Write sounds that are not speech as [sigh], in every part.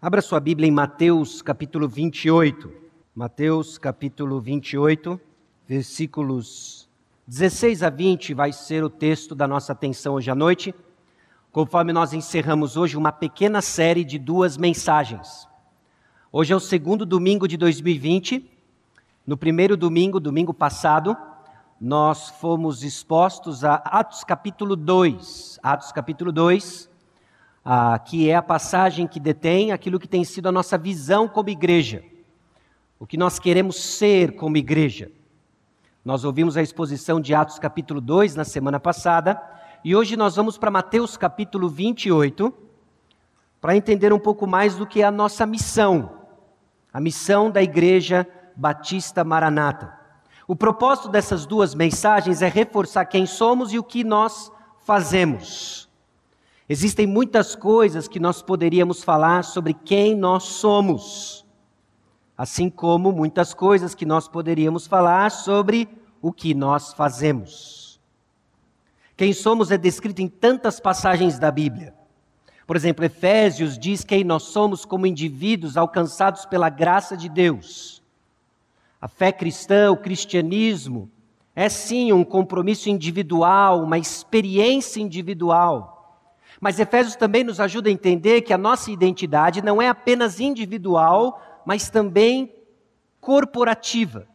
Abra sua Bíblia em Mateus capítulo 28. Mateus capítulo 28, versículos 16 a 20 vai ser o texto da nossa atenção hoje à noite, conforme nós encerramos hoje uma pequena série de duas mensagens. Hoje é o segundo domingo de 2020. No primeiro domingo, domingo passado, nós fomos expostos a Atos capítulo 2. Atos capítulo 2 ah, que é a passagem que detém aquilo que tem sido a nossa visão como igreja, o que nós queremos ser como igreja. Nós ouvimos a exposição de Atos capítulo 2 na semana passada, e hoje nós vamos para Mateus capítulo 28, para entender um pouco mais do que é a nossa missão, a missão da Igreja Batista Maranata. O propósito dessas duas mensagens é reforçar quem somos e o que nós fazemos. Existem muitas coisas que nós poderíamos falar sobre quem nós somos, assim como muitas coisas que nós poderíamos falar sobre o que nós fazemos. Quem somos é descrito em tantas passagens da Bíblia. Por exemplo, Efésios diz quem nós somos como indivíduos alcançados pela graça de Deus. A fé cristã, o cristianismo, é sim um compromisso individual, uma experiência individual mas Efésios também nos ajuda a entender que a nossa identidade não é apenas individual, mas também corporativa.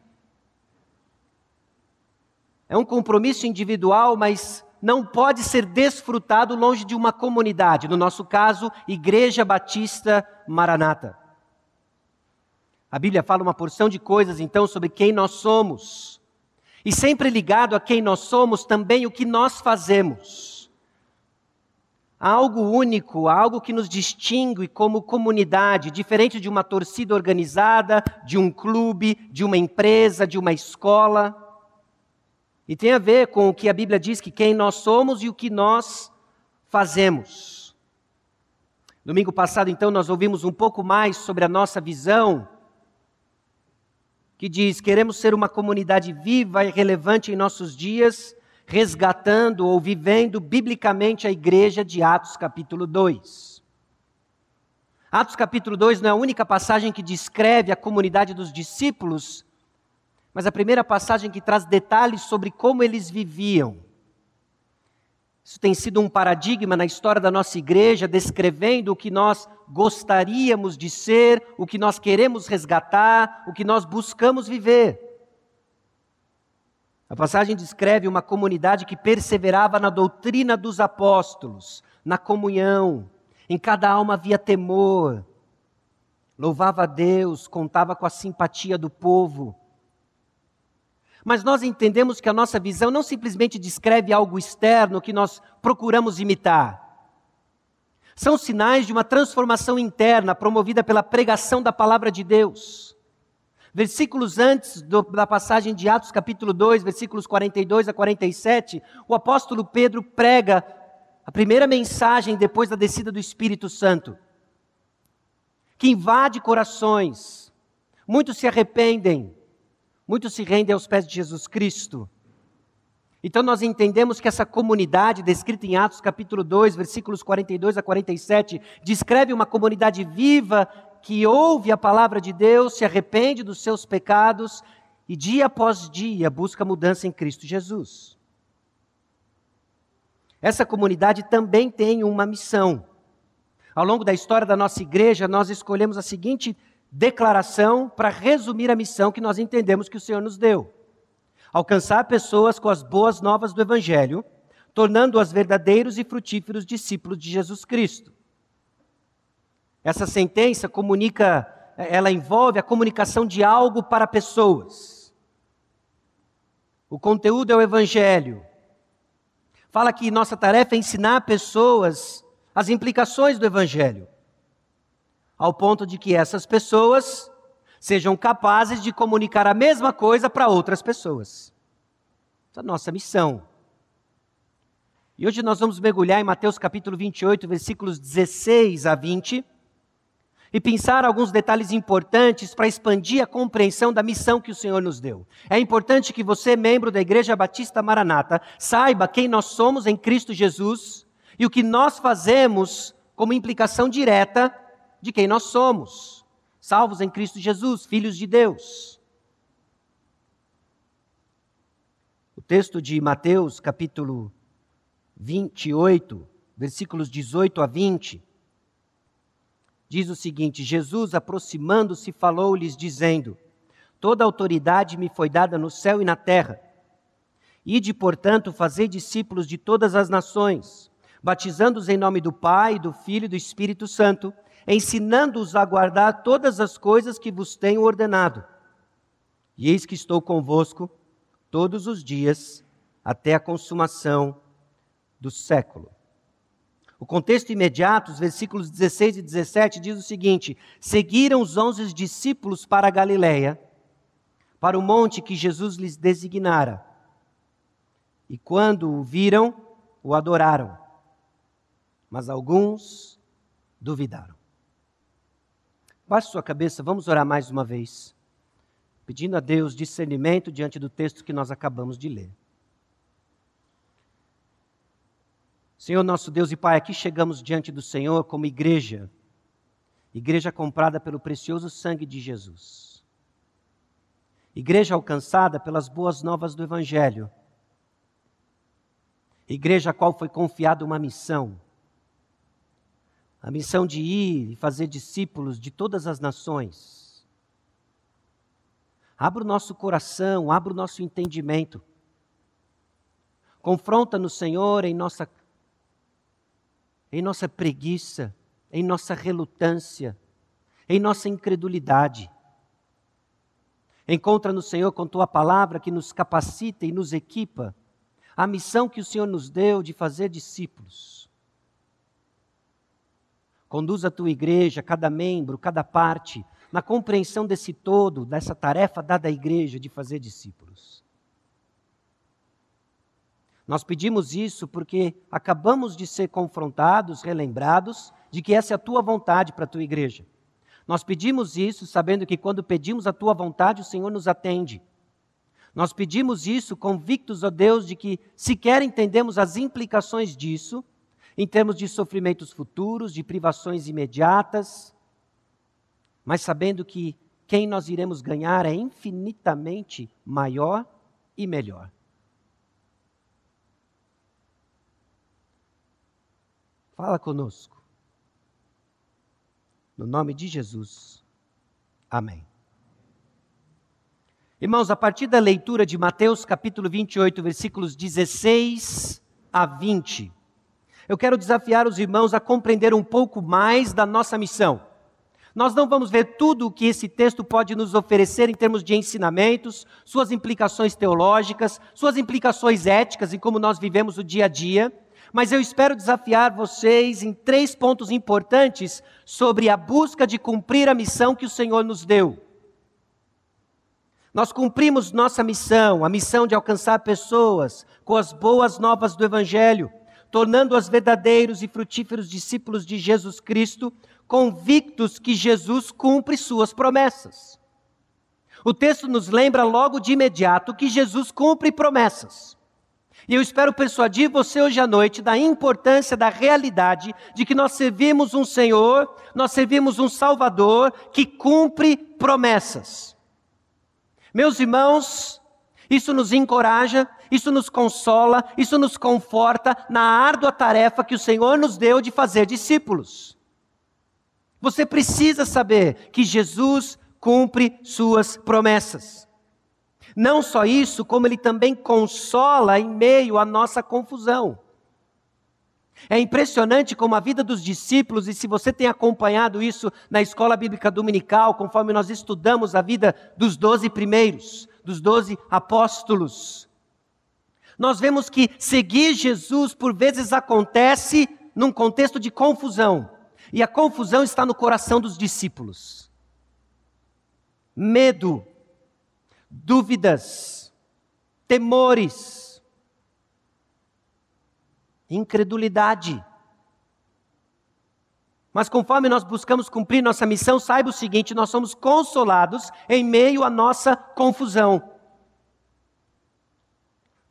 É um compromisso individual, mas não pode ser desfrutado longe de uma comunidade, no nosso caso, Igreja Batista Maranata. A Bíblia fala uma porção de coisas então sobre quem nós somos. E sempre ligado a quem nós somos, também o que nós fazemos. Algo único, algo que nos distingue como comunidade, diferente de uma torcida organizada, de um clube, de uma empresa, de uma escola. E tem a ver com o que a Bíblia diz que quem nós somos e o que nós fazemos. Domingo passado, então, nós ouvimos um pouco mais sobre a nossa visão, que diz: queremos ser uma comunidade viva e relevante em nossos dias resgatando ou vivendo biblicamente a igreja de Atos capítulo 2. Atos capítulo 2 não é a única passagem que descreve a comunidade dos discípulos, mas a primeira passagem que traz detalhes sobre como eles viviam. Isso tem sido um paradigma na história da nossa igreja, descrevendo o que nós gostaríamos de ser, o que nós queremos resgatar, o que nós buscamos viver. A passagem descreve uma comunidade que perseverava na doutrina dos apóstolos, na comunhão, em cada alma havia temor, louvava a Deus, contava com a simpatia do povo. Mas nós entendemos que a nossa visão não simplesmente descreve algo externo que nós procuramos imitar. São sinais de uma transformação interna promovida pela pregação da palavra de Deus. Versículos antes do, da passagem de Atos, capítulo 2, versículos 42 a 47, o apóstolo Pedro prega a primeira mensagem depois da descida do Espírito Santo, que invade corações. Muitos se arrependem, muitos se rendem aos pés de Jesus Cristo. Então nós entendemos que essa comunidade, descrita em Atos capítulo 2, versículos 42 a 47, descreve uma comunidade viva que ouve a palavra de Deus, se arrepende dos seus pecados e dia após dia busca mudança em Cristo Jesus. Essa comunidade também tem uma missão. Ao longo da história da nossa igreja, nós escolhemos a seguinte declaração para resumir a missão que nós entendemos que o Senhor nos deu: alcançar pessoas com as boas novas do Evangelho, tornando-as verdadeiros e frutíferos discípulos de Jesus Cristo. Essa sentença comunica, ela envolve a comunicação de algo para pessoas. O conteúdo é o evangelho. Fala que nossa tarefa é ensinar pessoas as implicações do evangelho, ao ponto de que essas pessoas sejam capazes de comunicar a mesma coisa para outras pessoas. Essa é a nossa missão. E hoje nós vamos mergulhar em Mateus capítulo 28, versículos 16 a 20 e pensar alguns detalhes importantes para expandir a compreensão da missão que o Senhor nos deu. É importante que você, membro da Igreja Batista Maranata, saiba quem nós somos em Cristo Jesus e o que nós fazemos como implicação direta de quem nós somos, salvos em Cristo Jesus, filhos de Deus. O texto de Mateus, capítulo 28, versículos 18 a 20, diz o seguinte: Jesus, aproximando-se, falou-lhes, dizendo: Toda autoridade me foi dada no céu e na terra. Ide, portanto, fazer discípulos de todas as nações, batizando-os em nome do Pai, do Filho e do Espírito Santo, ensinando-os a guardar todas as coisas que vos tenho ordenado. E eis que estou convosco todos os dias até a consumação do século. O contexto imediato, os versículos 16 e 17, diz o seguinte: Seguiram os onze discípulos para a Galiléia, para o monte que Jesus lhes designara. E quando o viram, o adoraram. Mas alguns duvidaram. Baixe sua cabeça, vamos orar mais uma vez, pedindo a Deus discernimento diante do texto que nós acabamos de ler. Senhor nosso Deus e Pai, aqui chegamos diante do Senhor como igreja, igreja comprada pelo precioso sangue de Jesus. Igreja alcançada pelas boas novas do Evangelho. Igreja a qual foi confiada uma missão. A missão de ir e fazer discípulos de todas as nações. Abra o nosso coração, abra o nosso entendimento. Confronta-nos, Senhor, em nossa em nossa preguiça, em nossa relutância, em nossa incredulidade. Encontra no Senhor com tua palavra que nos capacita e nos equipa a missão que o Senhor nos deu de fazer discípulos. Conduz a tua igreja, cada membro, cada parte, na compreensão desse todo, dessa tarefa dada à igreja de fazer discípulos. Nós pedimos isso porque acabamos de ser confrontados, relembrados, de que essa é a tua vontade para a tua igreja. Nós pedimos isso sabendo que quando pedimos a tua vontade, o Senhor nos atende. Nós pedimos isso convictos, ó Deus, de que sequer entendemos as implicações disso, em termos de sofrimentos futuros, de privações imediatas, mas sabendo que quem nós iremos ganhar é infinitamente maior e melhor. Fala conosco. No nome de Jesus. Amém. Irmãos, a partir da leitura de Mateus capítulo 28, versículos 16 a 20, eu quero desafiar os irmãos a compreender um pouco mais da nossa missão. Nós não vamos ver tudo o que esse texto pode nos oferecer em termos de ensinamentos, suas implicações teológicas, suas implicações éticas em como nós vivemos o dia a dia mas eu espero desafiar vocês em três pontos importantes sobre a busca de cumprir a missão que o Senhor nos deu. Nós cumprimos nossa missão, a missão de alcançar pessoas com as boas novas do Evangelho, tornando-as verdadeiros e frutíferos discípulos de Jesus Cristo, convictos que Jesus cumpre suas promessas. O texto nos lembra logo de imediato que Jesus cumpre promessas. E eu espero persuadir você hoje à noite da importância da realidade de que nós servimos um Senhor, nós servimos um Salvador que cumpre promessas. Meus irmãos, isso nos encoraja, isso nos consola, isso nos conforta na árdua tarefa que o Senhor nos deu de fazer discípulos. Você precisa saber que Jesus cumpre suas promessas. Não só isso, como ele também consola em meio à nossa confusão. É impressionante como a vida dos discípulos, e se você tem acompanhado isso na escola bíblica dominical, conforme nós estudamos a vida dos doze primeiros, dos doze apóstolos, nós vemos que seguir Jesus por vezes acontece num contexto de confusão, e a confusão está no coração dos discípulos. Medo, dúvidas, temores, incredulidade. Mas conforme nós buscamos cumprir nossa missão, saiba o seguinte: nós somos consolados em meio à nossa confusão.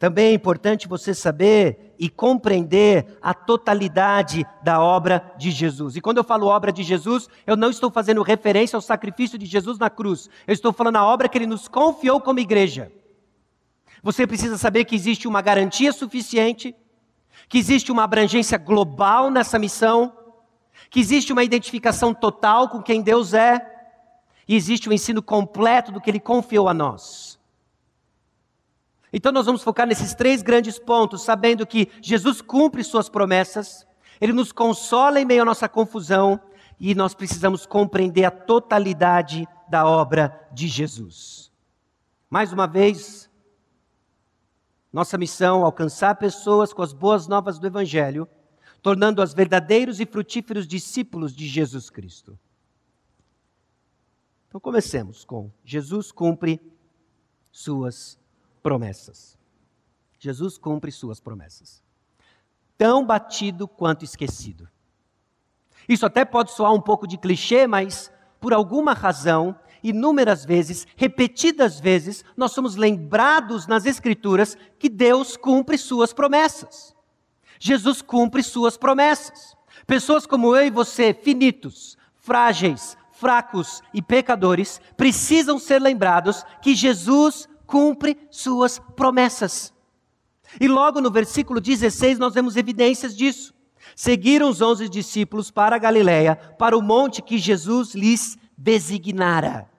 Também é importante você saber e compreender a totalidade da obra de Jesus. E quando eu falo obra de Jesus, eu não estou fazendo referência ao sacrifício de Jesus na cruz. Eu estou falando a obra que ele nos confiou como igreja. Você precisa saber que existe uma garantia suficiente, que existe uma abrangência global nessa missão, que existe uma identificação total com quem Deus é, e existe um ensino completo do que ele confiou a nós. Então nós vamos focar nesses três grandes pontos, sabendo que Jesus cumpre suas promessas, ele nos consola em meio à nossa confusão e nós precisamos compreender a totalidade da obra de Jesus. Mais uma vez, nossa missão é alcançar pessoas com as boas novas do Evangelho, tornando-as verdadeiros e frutíferos discípulos de Jesus Cristo. Então comecemos com Jesus cumpre suas promessas. Jesus cumpre suas promessas. Tão batido quanto esquecido. Isso até pode soar um pouco de clichê, mas por alguma razão, inúmeras vezes, repetidas vezes, nós somos lembrados nas Escrituras que Deus cumpre suas promessas. Jesus cumpre suas promessas. Pessoas como eu e você, finitos, frágeis, fracos e pecadores, precisam ser lembrados que Jesus cumpre suas promessas. E logo no versículo 16 nós vemos evidências disso. Seguiram os onze discípulos para a Galiléia, para o monte que Jesus lhes designara.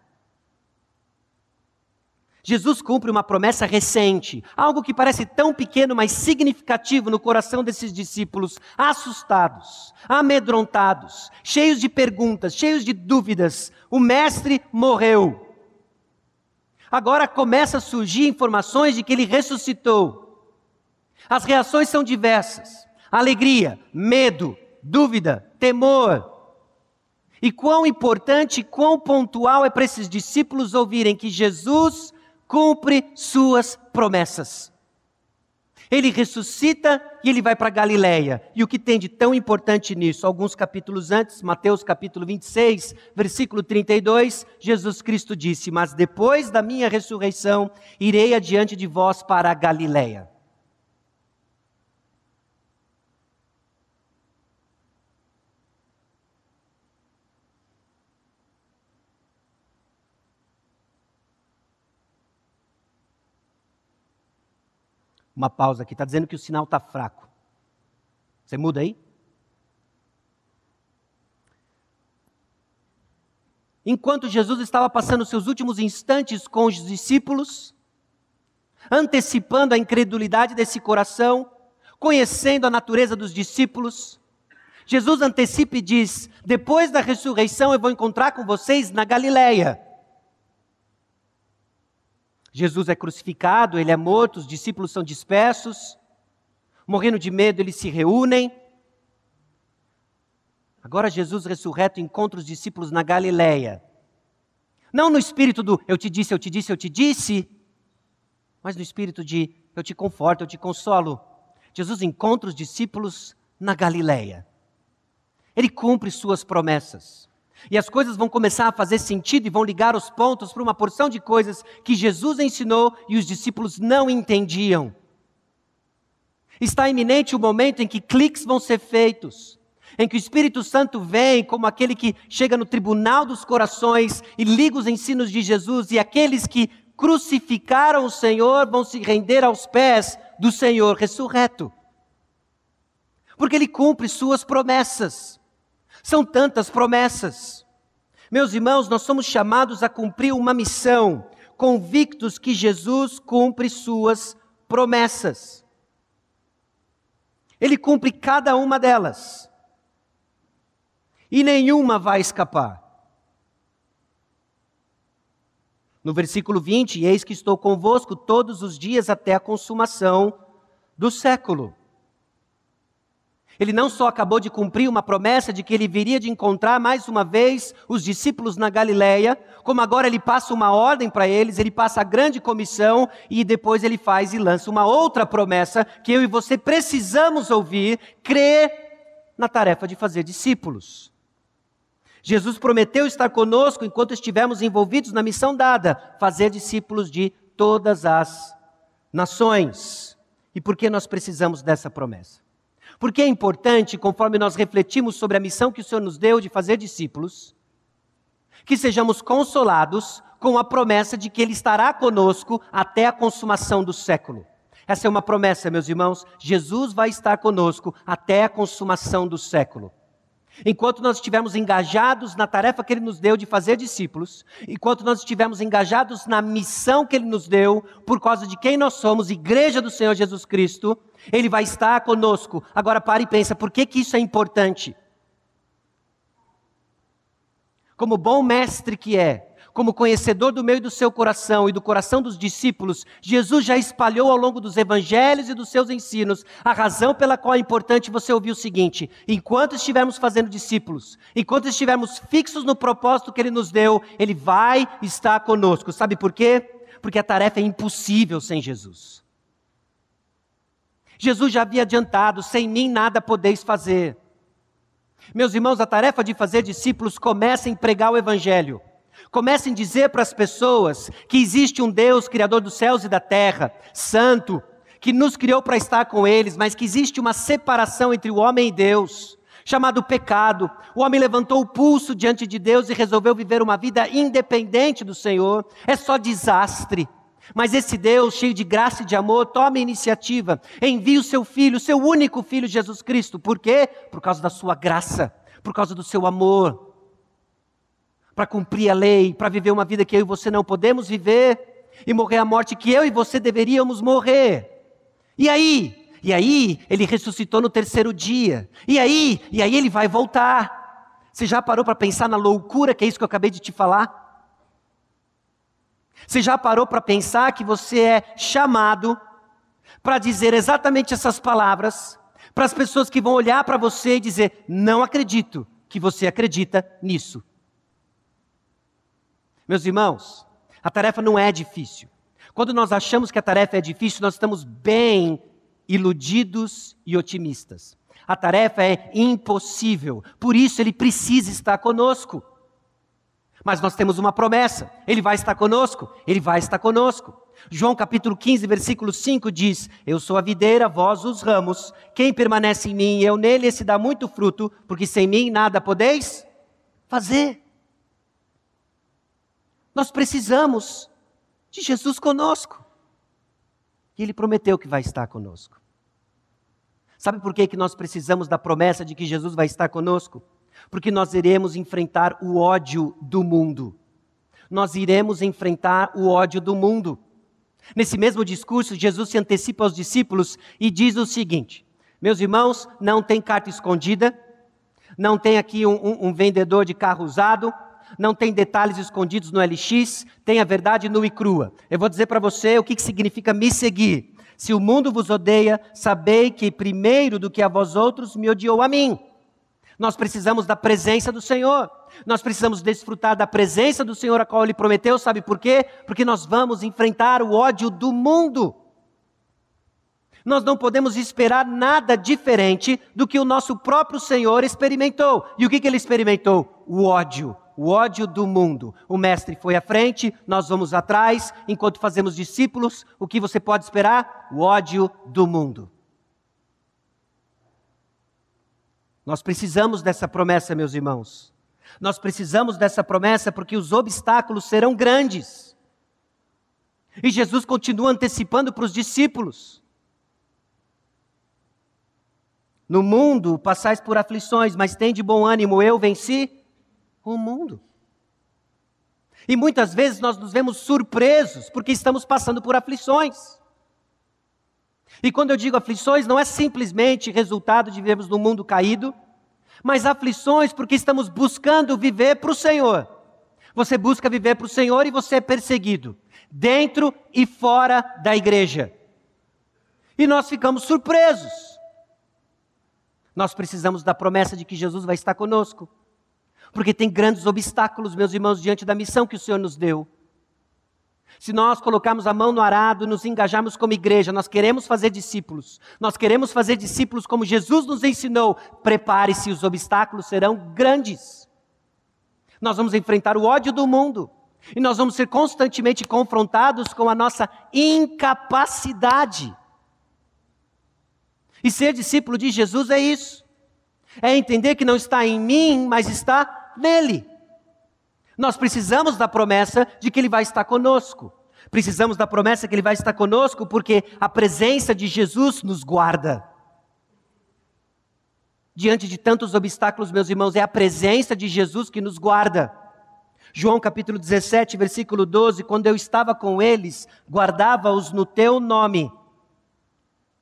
Jesus cumpre uma promessa recente, algo que parece tão pequeno, mas significativo no coração desses discípulos, assustados, amedrontados, cheios de perguntas, cheios de dúvidas. O Mestre morreu. Agora começa a surgir informações de que ele ressuscitou. As reações são diversas: alegria, medo, dúvida, temor. E quão importante, quão pontual é para esses discípulos ouvirem que Jesus cumpre suas promessas. Ele ressuscita e ele vai para Galiléia. E o que tem de tão importante nisso? Alguns capítulos antes, Mateus capítulo 26, versículo 32, Jesus Cristo disse: "Mas depois da minha ressurreição, irei adiante de vós para a Galiléia." Uma pausa aqui, está dizendo que o sinal está fraco. Você muda aí? Enquanto Jesus estava passando seus últimos instantes com os discípulos, antecipando a incredulidade desse coração, conhecendo a natureza dos discípulos, Jesus antecipa e diz: Depois da ressurreição eu vou encontrar com vocês na Galileia. Jesus é crucificado, ele é morto, os discípulos são dispersos, morrendo de medo, eles se reúnem. Agora Jesus ressurreto encontra os discípulos na Galileia. Não no espírito do eu te disse, eu te disse, eu te disse, mas no espírito de eu te conforto, eu te consolo. Jesus encontra os discípulos na Galileia. Ele cumpre suas promessas. E as coisas vão começar a fazer sentido e vão ligar os pontos para uma porção de coisas que Jesus ensinou e os discípulos não entendiam. Está iminente o momento em que cliques vão ser feitos, em que o Espírito Santo vem como aquele que chega no tribunal dos corações e liga os ensinos de Jesus, e aqueles que crucificaram o Senhor vão se render aos pés do Senhor ressurreto. Porque ele cumpre suas promessas. São tantas promessas. Meus irmãos, nós somos chamados a cumprir uma missão, convictos que Jesus cumpre suas promessas. Ele cumpre cada uma delas. E nenhuma vai escapar. No versículo 20, eis que estou convosco todos os dias até a consumação do século. Ele não só acabou de cumprir uma promessa de que ele viria de encontrar mais uma vez os discípulos na Galileia, como agora ele passa uma ordem para eles, ele passa a grande comissão e depois ele faz e lança uma outra promessa que eu e você precisamos ouvir, crer na tarefa de fazer discípulos. Jesus prometeu estar conosco enquanto estivermos envolvidos na missão dada, fazer discípulos de todas as nações. E por que nós precisamos dessa promessa? Porque é importante, conforme nós refletimos sobre a missão que o Senhor nos deu de fazer discípulos, que sejamos consolados com a promessa de que Ele estará conosco até a consumação do século. Essa é uma promessa, meus irmãos. Jesus vai estar conosco até a consumação do século. Enquanto nós estivermos engajados na tarefa que Ele nos deu de fazer discípulos, enquanto nós estivermos engajados na missão que Ele nos deu, por causa de quem nós somos, Igreja do Senhor Jesus Cristo, Ele vai estar conosco. Agora pare e pensa, por que, que isso é importante? Como bom mestre que é, como conhecedor do meio do seu coração e do coração dos discípulos, Jesus já espalhou ao longo dos evangelhos e dos seus ensinos a razão pela qual é importante você ouvir o seguinte: enquanto estivermos fazendo discípulos, enquanto estivermos fixos no propósito que ele nos deu, ele vai estar conosco. Sabe por quê? Porque a tarefa é impossível sem Jesus. Jesus já havia adiantado: sem mim nada podeis fazer. Meus irmãos, a tarefa de fazer discípulos começa em pregar o Evangelho. Comecem a dizer para as pessoas que existe um Deus, Criador dos céus e da terra, santo, que nos criou para estar com eles, mas que existe uma separação entre o homem e Deus, chamado pecado. O homem levantou o pulso diante de Deus e resolveu viver uma vida independente do Senhor. É só desastre. Mas esse Deus, cheio de graça e de amor, toma iniciativa, envia o seu filho, o seu único filho, Jesus Cristo. Por quê? Por causa da sua graça, por causa do seu amor para cumprir a lei, para viver uma vida que eu e você não podemos viver e morrer a morte que eu e você deveríamos morrer. E aí? E aí ele ressuscitou no terceiro dia. E aí? E aí ele vai voltar. Você já parou para pensar na loucura que é isso que eu acabei de te falar? Você já parou para pensar que você é chamado para dizer exatamente essas palavras para as pessoas que vão olhar para você e dizer: Não acredito que você acredita nisso. Meus irmãos, a tarefa não é difícil. Quando nós achamos que a tarefa é difícil, nós estamos bem iludidos e otimistas. A tarefa é impossível, por isso ele precisa estar conosco. Mas nós temos uma promessa: ele vai estar conosco, ele vai estar conosco. João capítulo 15, versículo 5 diz: Eu sou a videira, vós os ramos. Quem permanece em mim e eu nele, esse dá muito fruto, porque sem mim nada podeis fazer. Nós precisamos de Jesus conosco. E Ele prometeu que vai estar conosco. Sabe por que, que nós precisamos da promessa de que Jesus vai estar conosco? Porque nós iremos enfrentar o ódio do mundo. Nós iremos enfrentar o ódio do mundo. Nesse mesmo discurso, Jesus se antecipa aos discípulos e diz o seguinte: Meus irmãos, não tem carta escondida, não tem aqui um, um, um vendedor de carro usado, não tem detalhes escondidos no LX, tem a verdade nua e crua. Eu vou dizer para você o que, que significa me seguir. Se o mundo vos odeia, sabei que primeiro do que a vós outros me odiou a mim. Nós precisamos da presença do Senhor. Nós precisamos desfrutar da presença do Senhor a qual Ele prometeu, sabe por quê? Porque nós vamos enfrentar o ódio do mundo. Nós não podemos esperar nada diferente do que o nosso próprio Senhor experimentou. E o que, que ele experimentou? O ódio o ódio do mundo. O mestre foi à frente, nós vamos atrás, enquanto fazemos discípulos, o que você pode esperar? O ódio do mundo. Nós precisamos dessa promessa, meus irmãos. Nós precisamos dessa promessa porque os obstáculos serão grandes. E Jesus continua antecipando para os discípulos. No mundo passais por aflições, mas tem de bom ânimo, eu venci o mundo. E muitas vezes nós nos vemos surpresos porque estamos passando por aflições. E quando eu digo aflições, não é simplesmente resultado de vivermos num mundo caído, mas aflições porque estamos buscando viver para o Senhor. Você busca viver para o Senhor e você é perseguido, dentro e fora da igreja. E nós ficamos surpresos. Nós precisamos da promessa de que Jesus vai estar conosco porque tem grandes obstáculos, meus irmãos, diante da missão que o Senhor nos deu. Se nós colocarmos a mão no arado, nos engajarmos como igreja, nós queremos fazer discípulos. Nós queremos fazer discípulos como Jesus nos ensinou. Prepare-se, os obstáculos serão grandes. Nós vamos enfrentar o ódio do mundo. E nós vamos ser constantemente confrontados com a nossa incapacidade. E ser discípulo de Jesus é isso. É entender que não está em mim, mas está nele. Nós precisamos da promessa de que ele vai estar conosco. Precisamos da promessa que ele vai estar conosco porque a presença de Jesus nos guarda. Diante de tantos obstáculos, meus irmãos, é a presença de Jesus que nos guarda. João capítulo 17, versículo 12: Quando eu estava com eles, guardava-os no teu nome,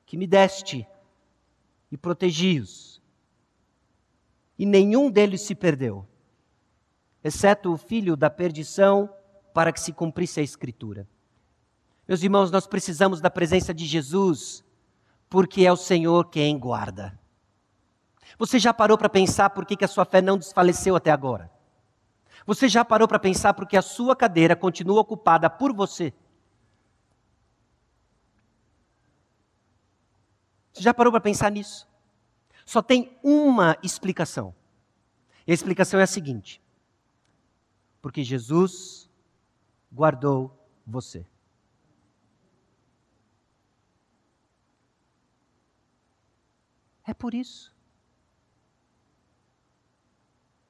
que me deste, e protegi-os. E nenhum deles se perdeu, exceto o filho da perdição, para que se cumprisse a Escritura. Meus irmãos, nós precisamos da presença de Jesus, porque é o Senhor quem guarda. Você já parou para pensar por que, que a sua fé não desfaleceu até agora? Você já parou para pensar por que a sua cadeira continua ocupada por você? Você já parou para pensar nisso? Só tem uma explicação. E a explicação é a seguinte: porque Jesus guardou você. É por isso.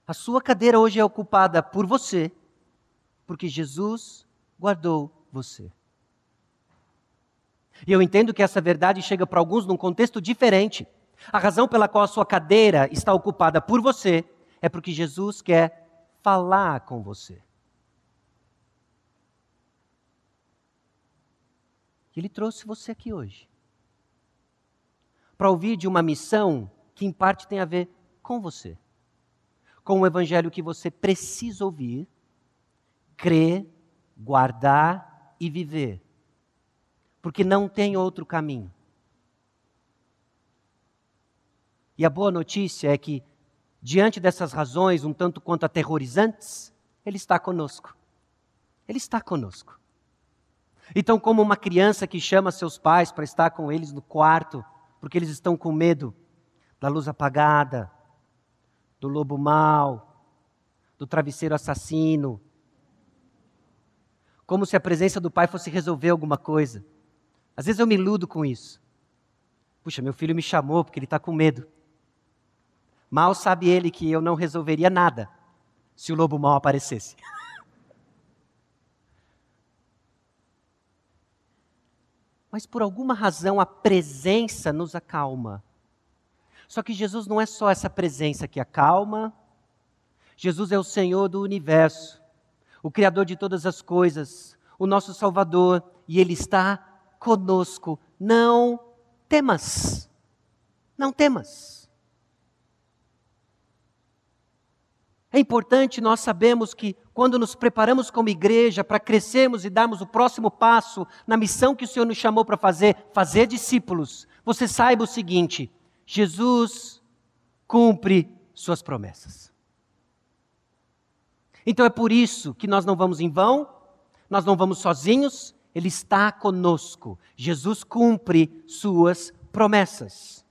A sua cadeira hoje é ocupada por você, porque Jesus guardou você. E eu entendo que essa verdade chega para alguns num contexto diferente. A razão pela qual a sua cadeira está ocupada por você é porque Jesus quer falar com você. Ele trouxe você aqui hoje para ouvir de uma missão que, em parte, tem a ver com você com o evangelho que você precisa ouvir, crer, guardar e viver. Porque não tem outro caminho. E a boa notícia é que, diante dessas razões um tanto quanto aterrorizantes, Ele está conosco. Ele está conosco. Então, como uma criança que chama seus pais para estar com eles no quarto, porque eles estão com medo da luz apagada, do lobo mau, do travesseiro assassino. Como se a presença do pai fosse resolver alguma coisa. Às vezes eu me iludo com isso. Puxa, meu filho me chamou porque ele está com medo. Mal sabe ele que eu não resolveria nada se o lobo mau aparecesse. [laughs] Mas por alguma razão a presença nos acalma. Só que Jesus não é só essa presença que acalma, Jesus é o Senhor do universo, o Criador de todas as coisas, o nosso Salvador, e Ele está conosco. Não temas, não temas. É importante nós sabemos que quando nos preparamos como igreja para crescermos e darmos o próximo passo na missão que o Senhor nos chamou para fazer, fazer discípulos, você saiba o seguinte: Jesus cumpre suas promessas. Então é por isso que nós não vamos em vão, nós não vamos sozinhos, Ele está conosco. Jesus cumpre suas promessas.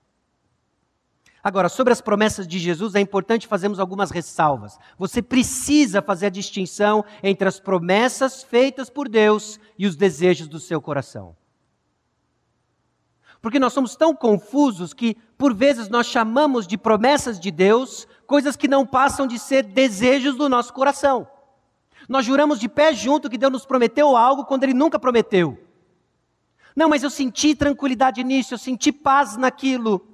Agora, sobre as promessas de Jesus, é importante fazermos algumas ressalvas. Você precisa fazer a distinção entre as promessas feitas por Deus e os desejos do seu coração. Porque nós somos tão confusos que, por vezes, nós chamamos de promessas de Deus coisas que não passam de ser desejos do nosso coração. Nós juramos de pé junto que Deus nos prometeu algo quando Ele nunca prometeu. Não, mas eu senti tranquilidade nisso, eu senti paz naquilo.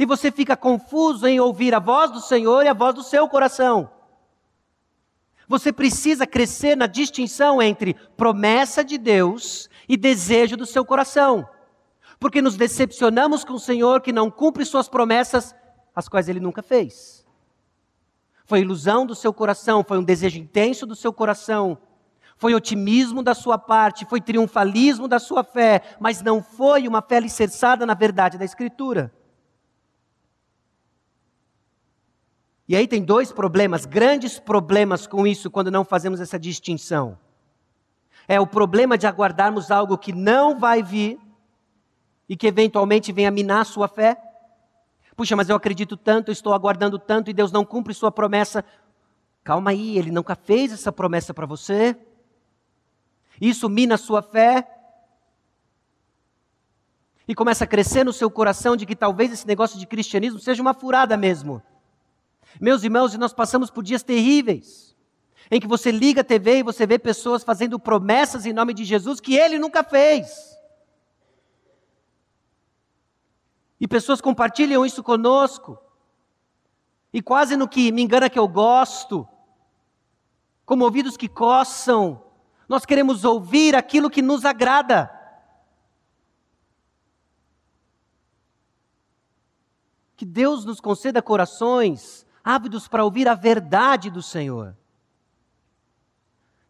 E você fica confuso em ouvir a voz do Senhor e a voz do seu coração. Você precisa crescer na distinção entre promessa de Deus e desejo do seu coração porque nos decepcionamos com o Senhor que não cumpre suas promessas, as quais ele nunca fez. Foi ilusão do seu coração, foi um desejo intenso do seu coração, foi otimismo da sua parte, foi triunfalismo da sua fé, mas não foi uma fé alicerçada na verdade da Escritura. E aí tem dois problemas, grandes problemas com isso quando não fazemos essa distinção. É o problema de aguardarmos algo que não vai vir, e que eventualmente venha minar sua fé? Puxa, mas eu acredito tanto, estou aguardando tanto e Deus não cumpre sua promessa. Calma aí, ele nunca fez essa promessa para você. Isso mina sua fé. E começa a crescer no seu coração de que talvez esse negócio de cristianismo seja uma furada mesmo. Meus irmãos, e nós passamos por dias terríveis, em que você liga a TV e você vê pessoas fazendo promessas em nome de Jesus que ele nunca fez. E pessoas compartilham isso conosco. E quase no que me engana que eu gosto, como ouvidos que coçam, nós queremos ouvir aquilo que nos agrada. Que Deus nos conceda corações ávidos para ouvir a verdade do Senhor.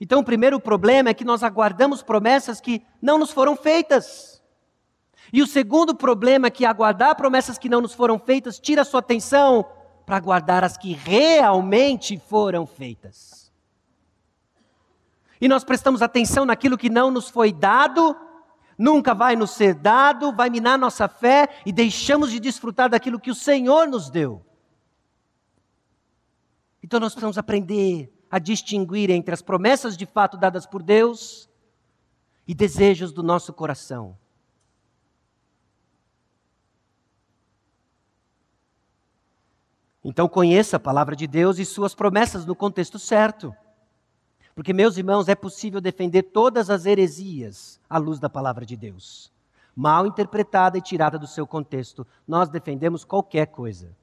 Então, o primeiro problema é que nós aguardamos promessas que não nos foram feitas. E o segundo problema é que aguardar promessas que não nos foram feitas tira sua atenção para aguardar as que realmente foram feitas. E nós prestamos atenção naquilo que não nos foi dado, nunca vai nos ser dado, vai minar nossa fé e deixamos de desfrutar daquilo que o Senhor nos deu. Então nós precisamos aprender a distinguir entre as promessas de fato dadas por Deus e desejos do nosso coração. Então conheça a palavra de Deus e suas promessas no contexto certo. Porque, meus irmãos, é possível defender todas as heresias à luz da palavra de Deus. Mal interpretada e tirada do seu contexto, nós defendemos qualquer coisa.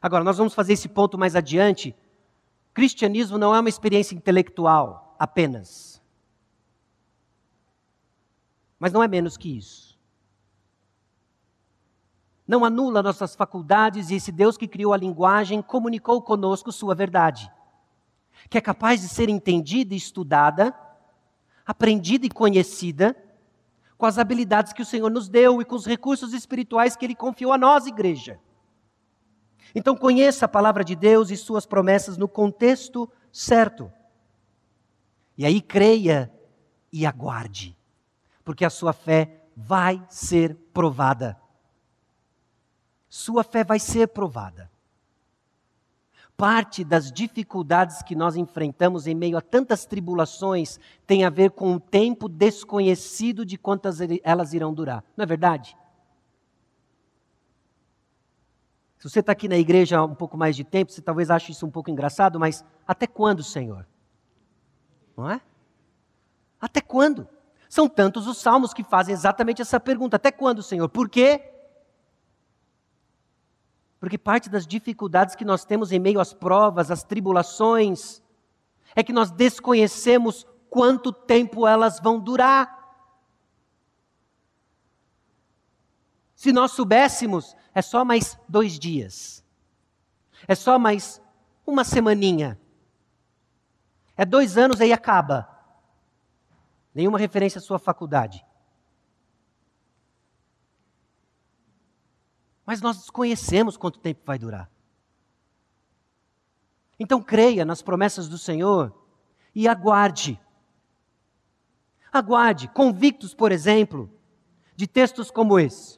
Agora, nós vamos fazer esse ponto mais adiante. Cristianismo não é uma experiência intelectual apenas. Mas não é menos que isso. Não anula nossas faculdades e esse Deus que criou a linguagem comunicou conosco sua verdade, que é capaz de ser entendida e estudada, aprendida e conhecida, com as habilidades que o Senhor nos deu e com os recursos espirituais que Ele confiou a nós, igreja. Então conheça a palavra de Deus e suas promessas no contexto certo. E aí creia e aguarde, porque a sua fé vai ser provada. Sua fé vai ser provada. Parte das dificuldades que nós enfrentamos em meio a tantas tribulações tem a ver com o tempo desconhecido de quantas elas irão durar. Não é verdade? Se você está aqui na igreja há um pouco mais de tempo, você talvez ache isso um pouco engraçado, mas até quando, Senhor? Não é? Até quando? São tantos os salmos que fazem exatamente essa pergunta: até quando, Senhor? Por quê? Porque parte das dificuldades que nós temos em meio às provas, às tribulações, é que nós desconhecemos quanto tempo elas vão durar. Se nós soubéssemos, é só mais dois dias. É só mais uma semaninha. É dois anos aí acaba. Nenhuma referência à sua faculdade. Mas nós desconhecemos quanto tempo vai durar. Então creia nas promessas do Senhor e aguarde. Aguarde, convictos, por exemplo, de textos como esse.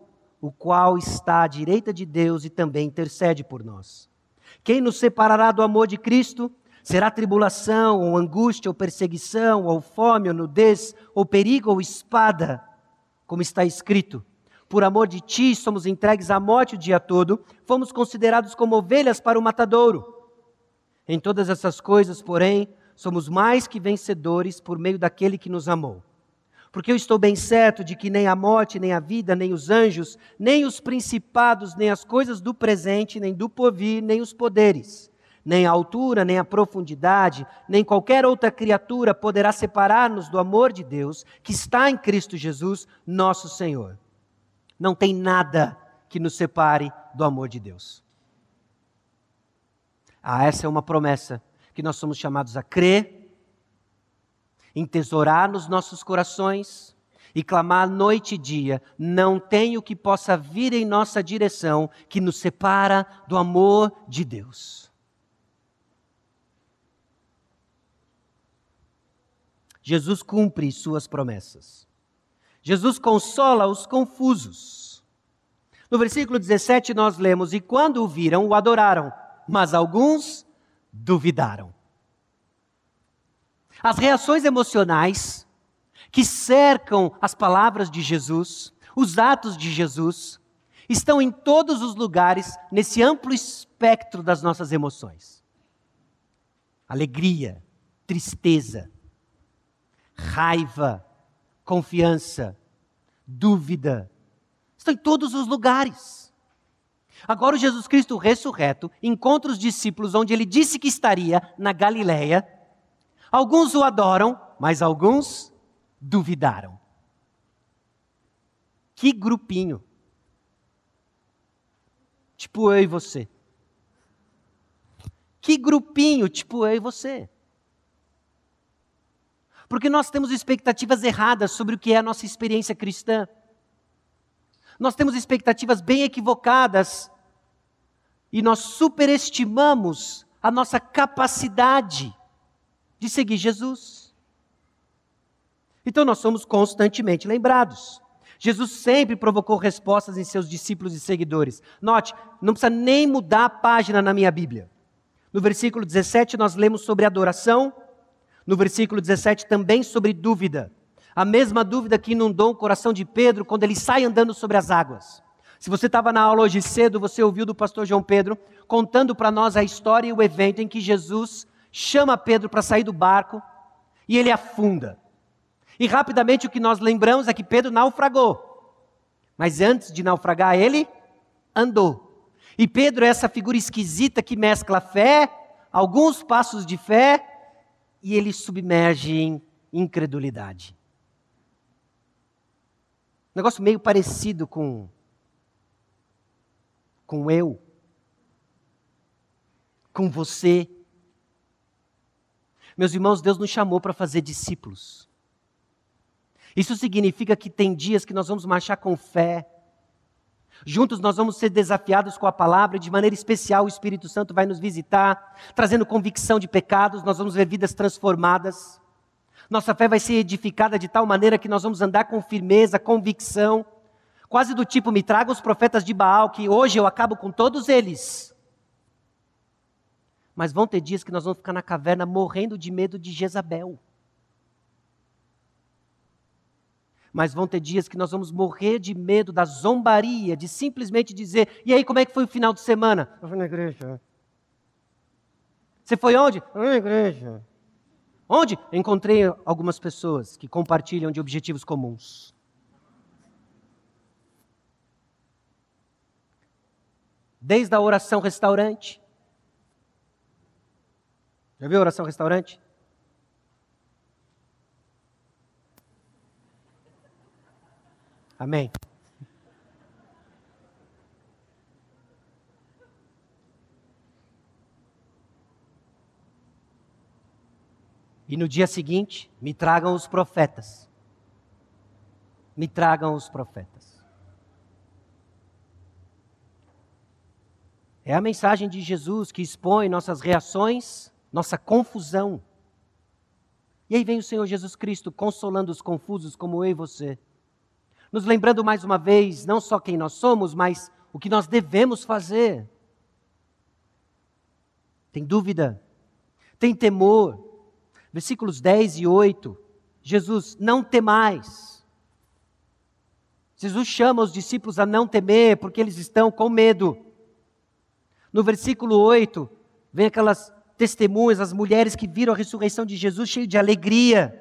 o qual está à direita de Deus e também intercede por nós. Quem nos separará do amor de Cristo? Será tribulação, ou angústia, ou perseguição, ou fome, ou nudez, ou perigo, ou espada? Como está escrito: Por amor de ti somos entregues à morte o dia todo, fomos considerados como ovelhas para o matadouro. Em todas essas coisas, porém, somos mais que vencedores por meio daquele que nos amou. Porque eu estou bem certo de que nem a morte, nem a vida, nem os anjos, nem os principados, nem as coisas do presente, nem do porvir, nem os poderes, nem a altura, nem a profundidade, nem qualquer outra criatura poderá separar-nos do amor de Deus que está em Cristo Jesus, nosso Senhor. Não tem nada que nos separe do amor de Deus. Ah, essa é uma promessa que nós somos chamados a crer entesourar nos nossos corações e clamar noite e dia, não tem o que possa vir em nossa direção que nos separa do amor de Deus. Jesus cumpre suas promessas. Jesus consola os confusos. No versículo 17 nós lemos: E quando o viram, o adoraram, mas alguns duvidaram. As reações emocionais que cercam as palavras de Jesus, os atos de Jesus, estão em todos os lugares nesse amplo espectro das nossas emoções. Alegria, tristeza, raiva, confiança, dúvida, estão em todos os lugares. Agora, o Jesus Cristo ressurreto encontra os discípulos onde ele disse que estaria, na Galileia. Alguns o adoram, mas alguns duvidaram. Que grupinho. Tipo eu e você. Que grupinho, tipo eu e você. Porque nós temos expectativas erradas sobre o que é a nossa experiência cristã. Nós temos expectativas bem equivocadas e nós superestimamos a nossa capacidade de seguir Jesus. Então nós somos constantemente lembrados. Jesus sempre provocou respostas em seus discípulos e seguidores. Note, não precisa nem mudar a página na minha Bíblia. No versículo 17, nós lemos sobre adoração. No versículo 17, também sobre dúvida. A mesma dúvida que inundou o coração de Pedro quando ele sai andando sobre as águas. Se você estava na aula hoje cedo, você ouviu do pastor João Pedro contando para nós a história e o evento em que Jesus chama Pedro para sair do barco e ele afunda. E rapidamente o que nós lembramos é que Pedro naufragou. Mas antes de naufragar, ele andou. E Pedro é essa figura esquisita que mescla fé, alguns passos de fé, e ele submerge em incredulidade. Um negócio meio parecido com com eu, com você. Meus irmãos, Deus nos chamou para fazer discípulos. Isso significa que tem dias que nós vamos marchar com fé. Juntos nós vamos ser desafiados com a palavra e de maneira especial o Espírito Santo vai nos visitar, trazendo convicção de pecados, nós vamos ver vidas transformadas. Nossa fé vai ser edificada de tal maneira que nós vamos andar com firmeza, convicção, quase do tipo: me traga os profetas de Baal, que hoje eu acabo com todos eles. Mas vão ter dias que nós vamos ficar na caverna morrendo de medo de Jezabel. mas vão ter dias que nós vamos morrer de medo da zombaria, de simplesmente dizer: e aí, como é que foi o final de semana? Eu fui na igreja. Você foi onde? Na igreja. Onde? Encontrei algumas pessoas que compartilham de objetivos comuns. Desde a oração restaurante. Já viu oração restaurante? Amém. E no dia seguinte, me tragam os profetas. Me tragam os profetas. É a mensagem de Jesus que expõe nossas reações, nossa confusão. E aí vem o Senhor Jesus Cristo consolando os confusos como eu e você nos lembrando mais uma vez, não só quem nós somos, mas o que nós devemos fazer. Tem dúvida? Tem temor? Versículos 10 e 8. Jesus, não temais. Jesus chama os discípulos a não temer, porque eles estão com medo. No versículo 8, vem aquelas testemunhas, as mulheres que viram a ressurreição de Jesus cheio de alegria.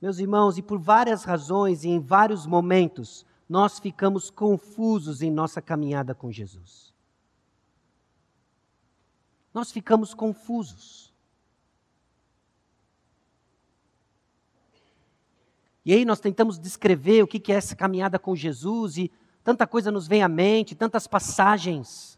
Meus irmãos, e por várias razões e em vários momentos, nós ficamos confusos em nossa caminhada com Jesus. Nós ficamos confusos. E aí nós tentamos descrever o que é essa caminhada com Jesus e tanta coisa nos vem à mente, tantas passagens.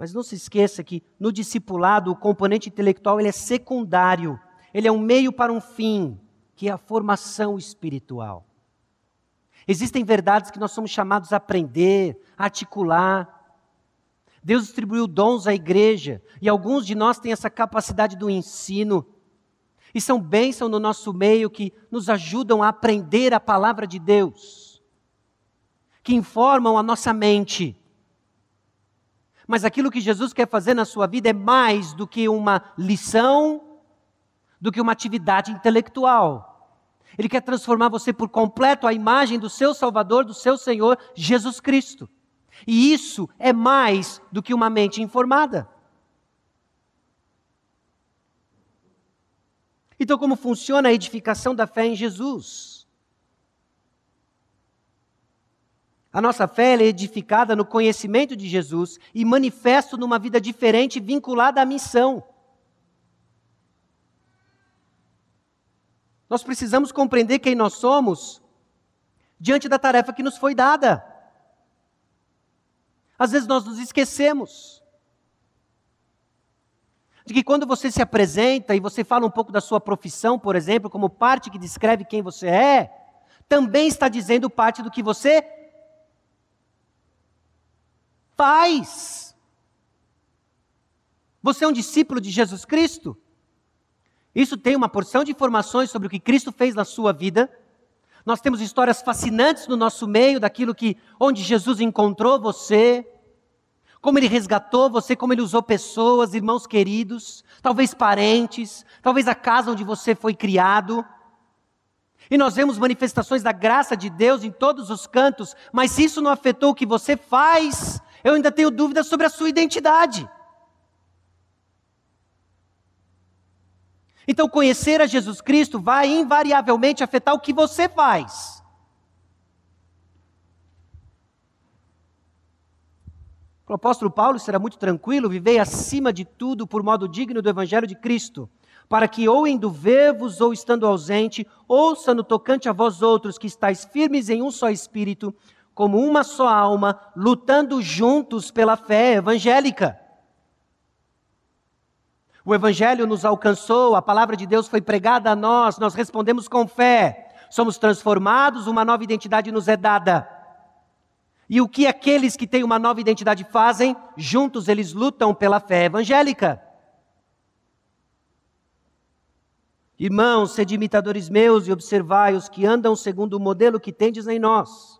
Mas não se esqueça que no discipulado o componente intelectual ele é secundário, ele é um meio para um fim, que é a formação espiritual. Existem verdades que nós somos chamados a aprender, a articular. Deus distribuiu dons à igreja e alguns de nós têm essa capacidade do ensino. E são bênçãos no nosso meio que nos ajudam a aprender a palavra de Deus, que informam a nossa mente. Mas aquilo que Jesus quer fazer na sua vida é mais do que uma lição, do que uma atividade intelectual. Ele quer transformar você por completo à imagem do seu Salvador, do seu Senhor Jesus Cristo. E isso é mais do que uma mente informada. Então, como funciona a edificação da fé em Jesus? A nossa fé é edificada no conhecimento de Jesus e manifesto numa vida diferente vinculada à missão. Nós precisamos compreender quem nós somos diante da tarefa que nos foi dada. Às vezes nós nos esquecemos de que quando você se apresenta e você fala um pouco da sua profissão, por exemplo, como parte que descreve quem você é, também está dizendo parte do que você Você é um discípulo de Jesus Cristo? Isso tem uma porção de informações sobre o que Cristo fez na sua vida. Nós temos histórias fascinantes no nosso meio daquilo que onde Jesus encontrou você, como ele resgatou você, como ele usou pessoas, irmãos queridos, talvez parentes, talvez a casa onde você foi criado. E nós vemos manifestações da graça de Deus em todos os cantos, mas se isso não afetou o que você faz, eu ainda tenho dúvidas sobre a sua identidade. Então, conhecer a Jesus Cristo vai invariavelmente afetar o que você faz. O apóstolo Paulo será muito tranquilo, vivei acima de tudo por modo digno do Evangelho de Cristo, para que, ou indo ver-vos, ou estando ausente, ouça no tocante a vós outros que estáis firmes em um só espírito, como uma só alma, lutando juntos pela fé evangélica. O Evangelho nos alcançou, a palavra de Deus foi pregada a nós, nós respondemos com fé, somos transformados, uma nova identidade nos é dada. E o que aqueles que têm uma nova identidade fazem? Juntos eles lutam pela fé evangélica. Irmãos, sede imitadores meus e observai os que andam segundo o modelo que tendes em nós.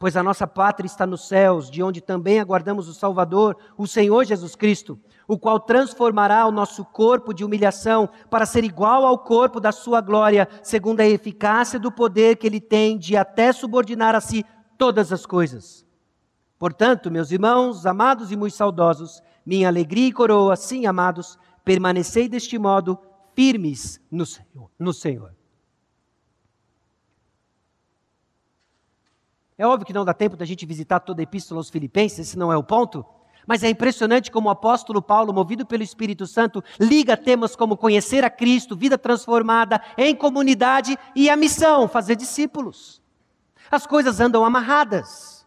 Pois a nossa pátria está nos céus, de onde também aguardamos o Salvador, o Senhor Jesus Cristo, o qual transformará o nosso corpo de humilhação para ser igual ao corpo da sua glória, segundo a eficácia do poder que ele tem de até subordinar a si todas as coisas Portanto, meus irmãos, amados e muito saudosos, minha alegria e coroa, sim, amados, permanecei deste modo firmes no Senhor. No Senhor. É óbvio que não dá tempo da gente visitar toda a epístola aos Filipenses, esse não é o ponto. Mas é impressionante como o apóstolo Paulo, movido pelo Espírito Santo, liga temas como conhecer a Cristo, vida transformada, em comunidade e a missão, fazer discípulos. As coisas andam amarradas.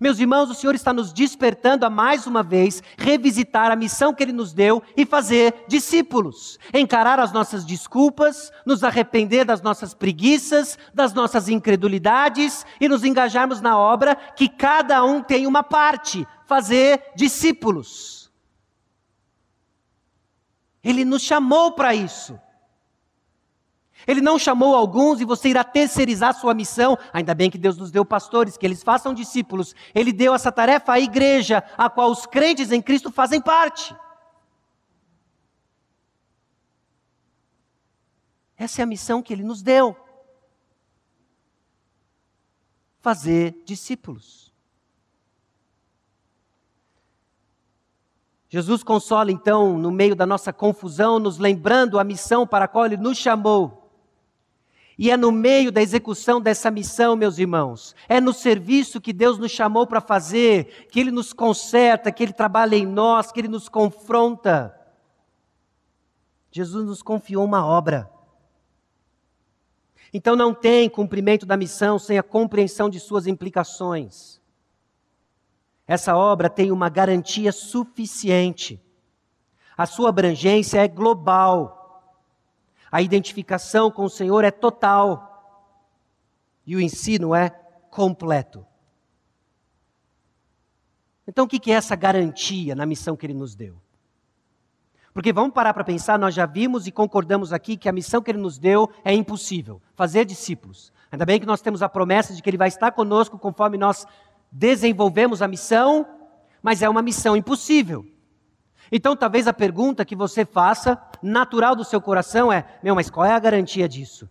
Meus irmãos, o Senhor está nos despertando a mais uma vez revisitar a missão que Ele nos deu e fazer discípulos. Encarar as nossas desculpas, nos arrepender das nossas preguiças, das nossas incredulidades e nos engajarmos na obra que cada um tem uma parte fazer discípulos. Ele nos chamou para isso. Ele não chamou alguns e você irá terceirizar sua missão. Ainda bem que Deus nos deu pastores, que eles façam discípulos. Ele deu essa tarefa à igreja, a qual os crentes em Cristo fazem parte. Essa é a missão que ele nos deu. Fazer discípulos. Jesus consola então, no meio da nossa confusão, nos lembrando a missão para a qual ele nos chamou E é no meio da execução dessa missão, meus irmãos, é no serviço que Deus nos chamou para fazer, que Ele nos conserta, que Ele trabalha em nós, que Ele nos confronta. Jesus nos confiou uma obra. Então não tem cumprimento da missão sem a compreensão de suas implicações. Essa obra tem uma garantia suficiente. A sua abrangência é global. A identificação com o Senhor é total. E o ensino é completo. Então, o que é essa garantia na missão que ele nos deu? Porque vamos parar para pensar, nós já vimos e concordamos aqui que a missão que ele nos deu é impossível fazer discípulos. Ainda bem que nós temos a promessa de que ele vai estar conosco conforme nós desenvolvemos a missão, mas é uma missão impossível. Então, talvez a pergunta que você faça, natural do seu coração, é: meu, mas qual é a garantia disso?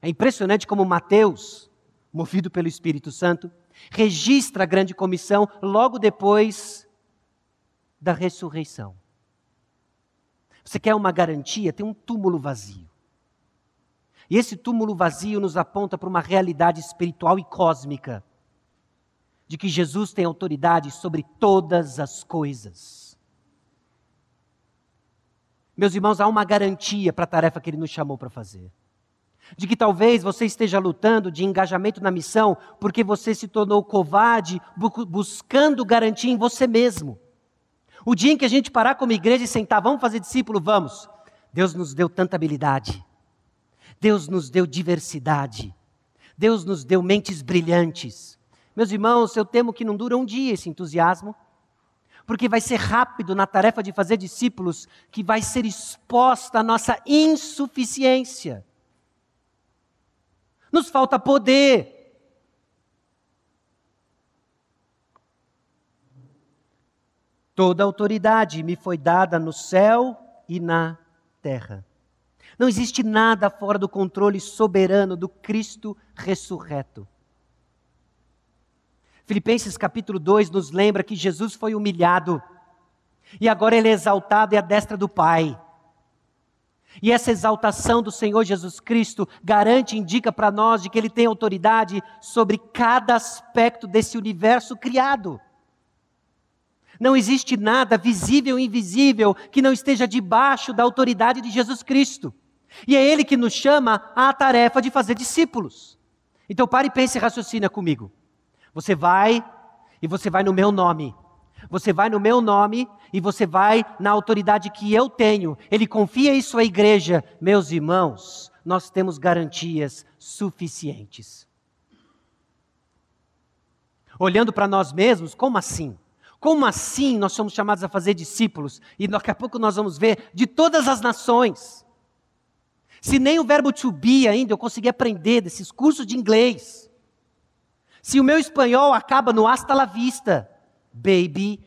É impressionante como Mateus, movido pelo Espírito Santo, registra a grande comissão logo depois da ressurreição. Você quer uma garantia? Tem um túmulo vazio. E esse túmulo vazio nos aponta para uma realidade espiritual e cósmica de que Jesus tem autoridade sobre todas as coisas. Meus irmãos, há uma garantia para a tarefa que ele nos chamou para fazer. De que talvez você esteja lutando de engajamento na missão porque você se tornou covarde buscando garantia em você mesmo. O dia em que a gente parar como igreja e sentar, vamos fazer discípulo, vamos. Deus nos deu tanta habilidade. Deus nos deu diversidade. Deus nos deu mentes brilhantes. Meus irmãos, eu temo que não dura um dia esse entusiasmo, porque vai ser rápido na tarefa de fazer discípulos que vai ser exposta a nossa insuficiência. Nos falta poder, Toda autoridade me foi dada no céu e na terra. Não existe nada fora do controle soberano do Cristo ressurreto. Filipenses capítulo 2 nos lembra que Jesus foi humilhado e agora ele é exaltado e à destra do Pai. E essa exaltação do Senhor Jesus Cristo garante, indica para nós de que ele tem autoridade sobre cada aspecto desse universo criado. Não existe nada visível e invisível que não esteja debaixo da autoridade de Jesus Cristo. E é Ele que nos chama à tarefa de fazer discípulos. Então pare e pense e raciocina comigo. Você vai e você vai no meu nome. Você vai no meu nome e você vai na autoridade que eu tenho. Ele confia isso à igreja. Meus irmãos, nós temos garantias suficientes. Olhando para nós mesmos, como assim? Como assim nós somos chamados a fazer discípulos? E daqui a pouco nós vamos ver de todas as nações. Se nem o verbo to be ainda eu consegui aprender desses cursos de inglês. Se o meu espanhol acaba no hasta la vista, baby.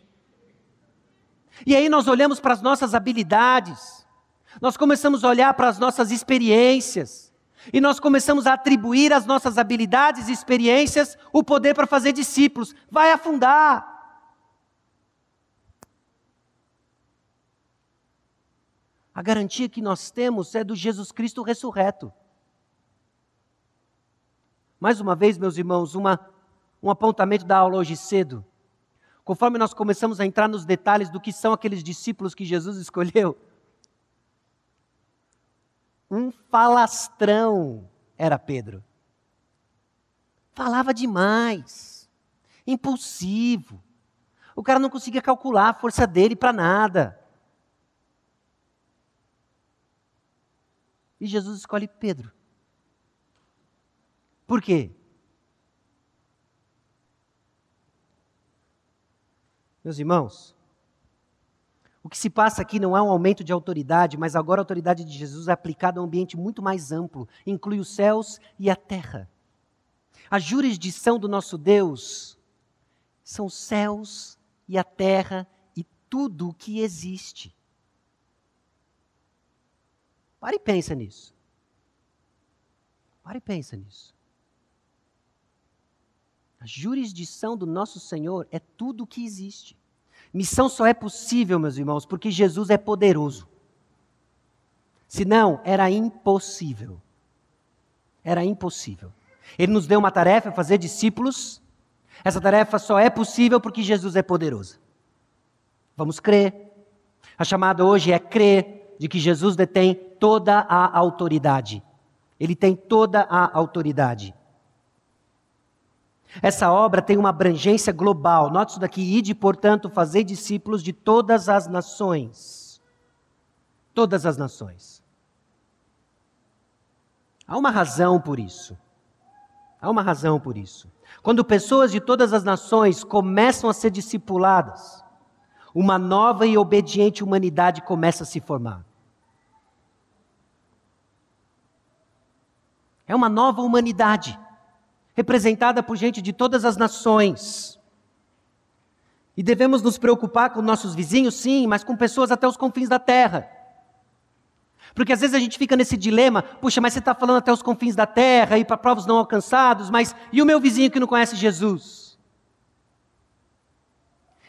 E aí nós olhamos para as nossas habilidades, nós começamos a olhar para as nossas experiências, e nós começamos a atribuir às nossas habilidades e experiências o poder para fazer discípulos. Vai afundar. A garantia que nós temos é do Jesus Cristo ressurreto. Mais uma vez, meus irmãos, uma, um apontamento da aula hoje cedo. Conforme nós começamos a entrar nos detalhes do que são aqueles discípulos que Jesus escolheu, um falastrão era Pedro. Falava demais, impulsivo. O cara não conseguia calcular a força dele para nada. E Jesus escolhe Pedro. Por quê? Meus irmãos, o que se passa aqui não é um aumento de autoridade, mas agora a autoridade de Jesus é aplicada a um ambiente muito mais amplo, inclui os céus e a terra. A jurisdição do nosso Deus são os céus e a terra e tudo o que existe. Pare e pensa nisso. Pare e pensa nisso. A jurisdição do nosso Senhor é tudo o que existe. Missão só é possível, meus irmãos, porque Jesus é poderoso. Senão, era impossível. Era impossível. Ele nos deu uma tarefa, fazer discípulos. Essa tarefa só é possível porque Jesus é poderoso. Vamos crer. A chamada hoje é crer de que Jesus detém toda a autoridade. Ele tem toda a autoridade. Essa obra tem uma abrangência global. Note isso daqui: ide, portanto, fazer discípulos de todas as nações. Todas as nações. Há uma razão por isso. Há uma razão por isso. Quando pessoas de todas as nações começam a ser discipuladas, uma nova e obediente humanidade começa a se formar. É uma nova humanidade, representada por gente de todas as nações. E devemos nos preocupar com nossos vizinhos, sim, mas com pessoas até os confins da terra. Porque às vezes a gente fica nesse dilema, puxa, mas você está falando até os confins da terra e para povos não alcançados, mas e o meu vizinho que não conhece Jesus?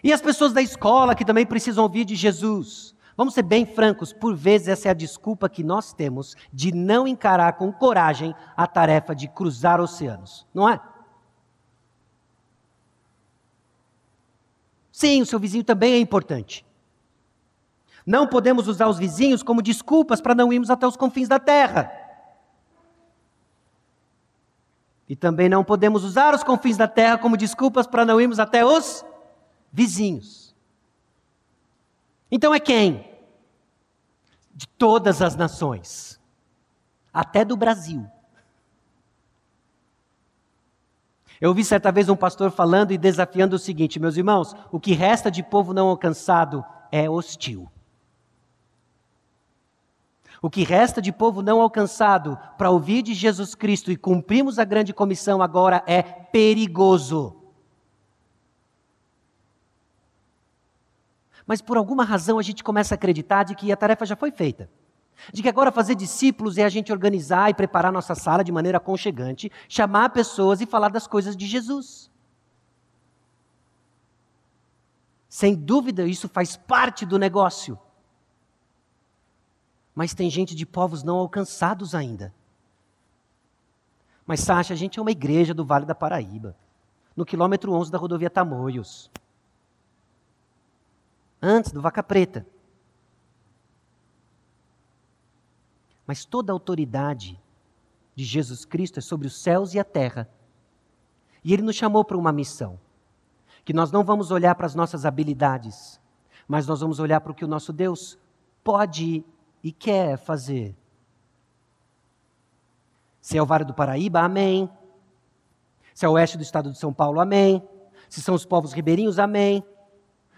E as pessoas da escola que também precisam ouvir de Jesus? Vamos ser bem francos, por vezes essa é a desculpa que nós temos de não encarar com coragem a tarefa de cruzar oceanos, não é? Sim, o seu vizinho também é importante. Não podemos usar os vizinhos como desculpas para não irmos até os confins da terra. E também não podemos usar os confins da terra como desculpas para não irmos até os vizinhos. Então é quem? De todas as nações, até do Brasil. Eu ouvi certa vez um pastor falando e desafiando o seguinte: meus irmãos, o que resta de povo não alcançado é hostil. O que resta de povo não alcançado para ouvir de Jesus Cristo e cumprirmos a grande comissão agora é perigoso. Mas por alguma razão a gente começa a acreditar de que a tarefa já foi feita. De que agora fazer discípulos é a gente organizar e preparar nossa sala de maneira aconchegante, chamar pessoas e falar das coisas de Jesus. Sem dúvida, isso faz parte do negócio mas tem gente de povos não alcançados ainda. Mas, Sacha, a gente é uma igreja do Vale da Paraíba, no quilômetro 11 da rodovia Tamoios. Antes do Vaca Preta. Mas toda a autoridade de Jesus Cristo é sobre os céus e a terra. E Ele nos chamou para uma missão. Que nós não vamos olhar para as nossas habilidades, mas nós vamos olhar para o que o nosso Deus pode e quer fazer. Se é o Vale do Paraíba, amém. Se é o oeste do estado de São Paulo, amém. Se são os povos ribeirinhos, amém.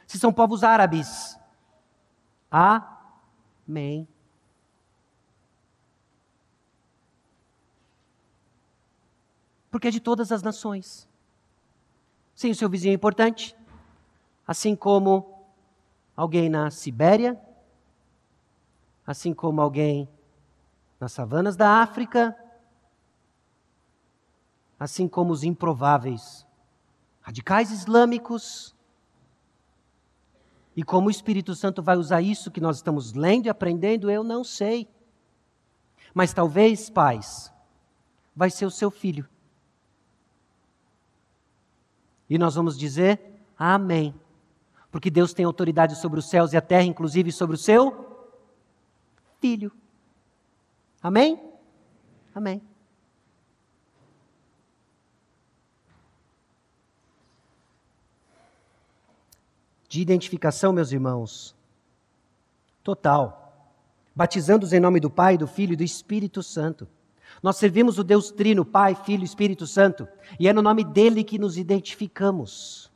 Se são povos árabes, amém. Porque é de todas as nações. Sim, o seu vizinho é importante. Assim como alguém na Sibéria, assim como alguém nas savanas da África, assim como os improváveis radicais islâmicos. E como o Espírito Santo vai usar isso que nós estamos lendo e aprendendo, eu não sei. Mas talvez, pais, vai ser o seu filho. E nós vamos dizer amém. Porque Deus tem autoridade sobre os céus e a terra, inclusive sobre o seu filho. Amém? Amém. De identificação, meus irmãos, total. Batizando-os em nome do Pai, do Filho e do Espírito Santo. Nós servimos o Deus Trino, Pai, Filho e Espírito Santo, e é no nome dele que nos identificamos.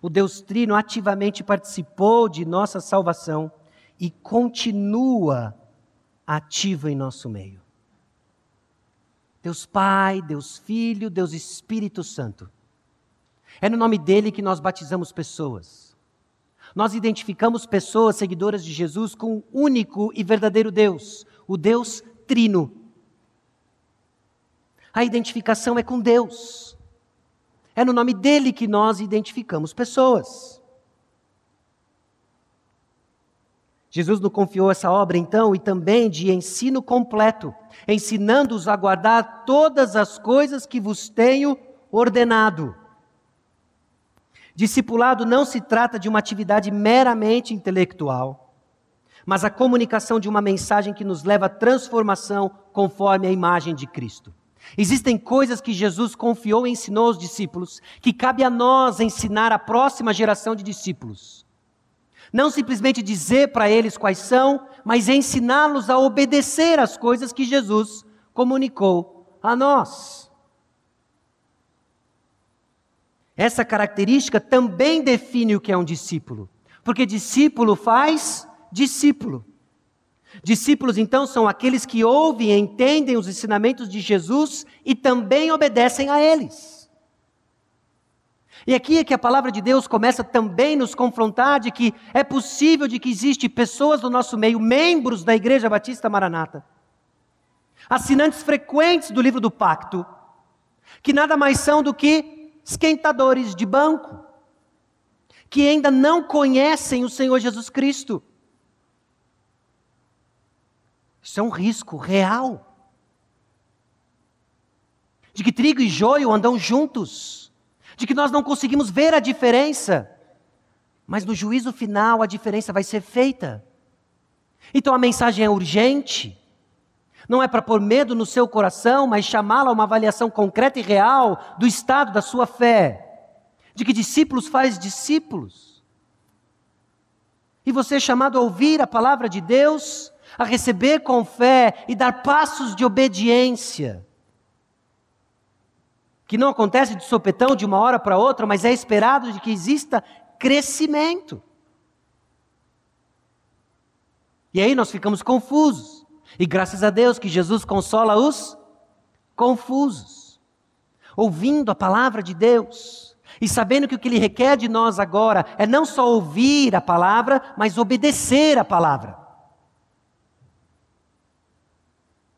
O Deus Trino ativamente participou de nossa salvação e continua ativo em nosso meio. Deus Pai, Deus Filho, Deus Espírito Santo. É no nome dele que nós batizamos pessoas. Nós identificamos pessoas seguidoras de Jesus com o único e verdadeiro Deus, o Deus Trino. A identificação é com Deus. É no nome dele que nós identificamos pessoas. Jesus nos confiou essa obra, então, e também de ensino completo, ensinando-os a guardar todas as coisas que vos tenho ordenado. Discipulado não se trata de uma atividade meramente intelectual, mas a comunicação de uma mensagem que nos leva à transformação conforme a imagem de Cristo. Existem coisas que Jesus confiou e ensinou aos discípulos, que cabe a nós ensinar à próxima geração de discípulos. Não simplesmente dizer para eles quais são, mas ensiná-los a obedecer às coisas que Jesus comunicou a nós. Essa característica também define o que é um discípulo, porque discípulo faz discípulo. Discípulos, então, são aqueles que ouvem e entendem os ensinamentos de Jesus e também obedecem a eles. E aqui é que a palavra de Deus começa também nos confrontar de que é possível de que existe pessoas do nosso meio, membros da Igreja Batista Maranata, assinantes frequentes do livro do pacto, que nada mais são do que esquentadores de banco, que ainda não conhecem o Senhor Jesus Cristo. Isso é um risco real. De que trigo e joio andam juntos de que nós não conseguimos ver a diferença. Mas no juízo final a diferença vai ser feita. Então a mensagem é urgente. Não é para pôr medo no seu coração, mas chamá-la a uma avaliação concreta e real do estado da sua fé. De que discípulos faz discípulos. E você é chamado a ouvir a palavra de Deus, a receber com fé e dar passos de obediência que não acontece de sopetão de uma hora para outra, mas é esperado de que exista crescimento. E aí nós ficamos confusos. E graças a Deus que Jesus consola os confusos. Ouvindo a palavra de Deus e sabendo que o que Ele requer de nós agora é não só ouvir a palavra, mas obedecer a palavra.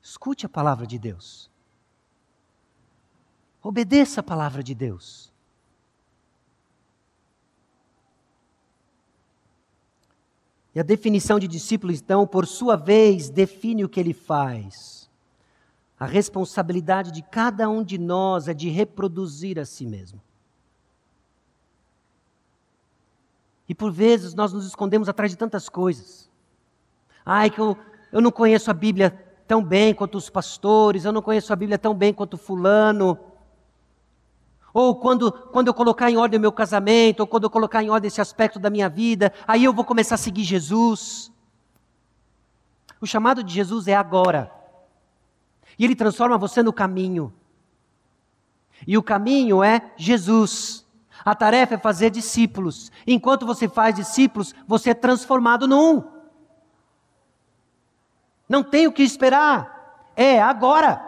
Escute a palavra de Deus. Obedeça a palavra de Deus. E a definição de discípulo, então, por sua vez, define o que ele faz. A responsabilidade de cada um de nós é de reproduzir a si mesmo. E por vezes nós nos escondemos atrás de tantas coisas. Ai, que eu, eu não conheço a Bíblia tão bem quanto os pastores, eu não conheço a Bíblia tão bem quanto Fulano. Ou quando, quando eu colocar em ordem o meu casamento, ou quando eu colocar em ordem esse aspecto da minha vida, aí eu vou começar a seguir Jesus. O chamado de Jesus é agora. E ele transforma você no caminho. E o caminho é Jesus. A tarefa é fazer discípulos. Enquanto você faz discípulos, você é transformado num. Não tem o que esperar. É agora.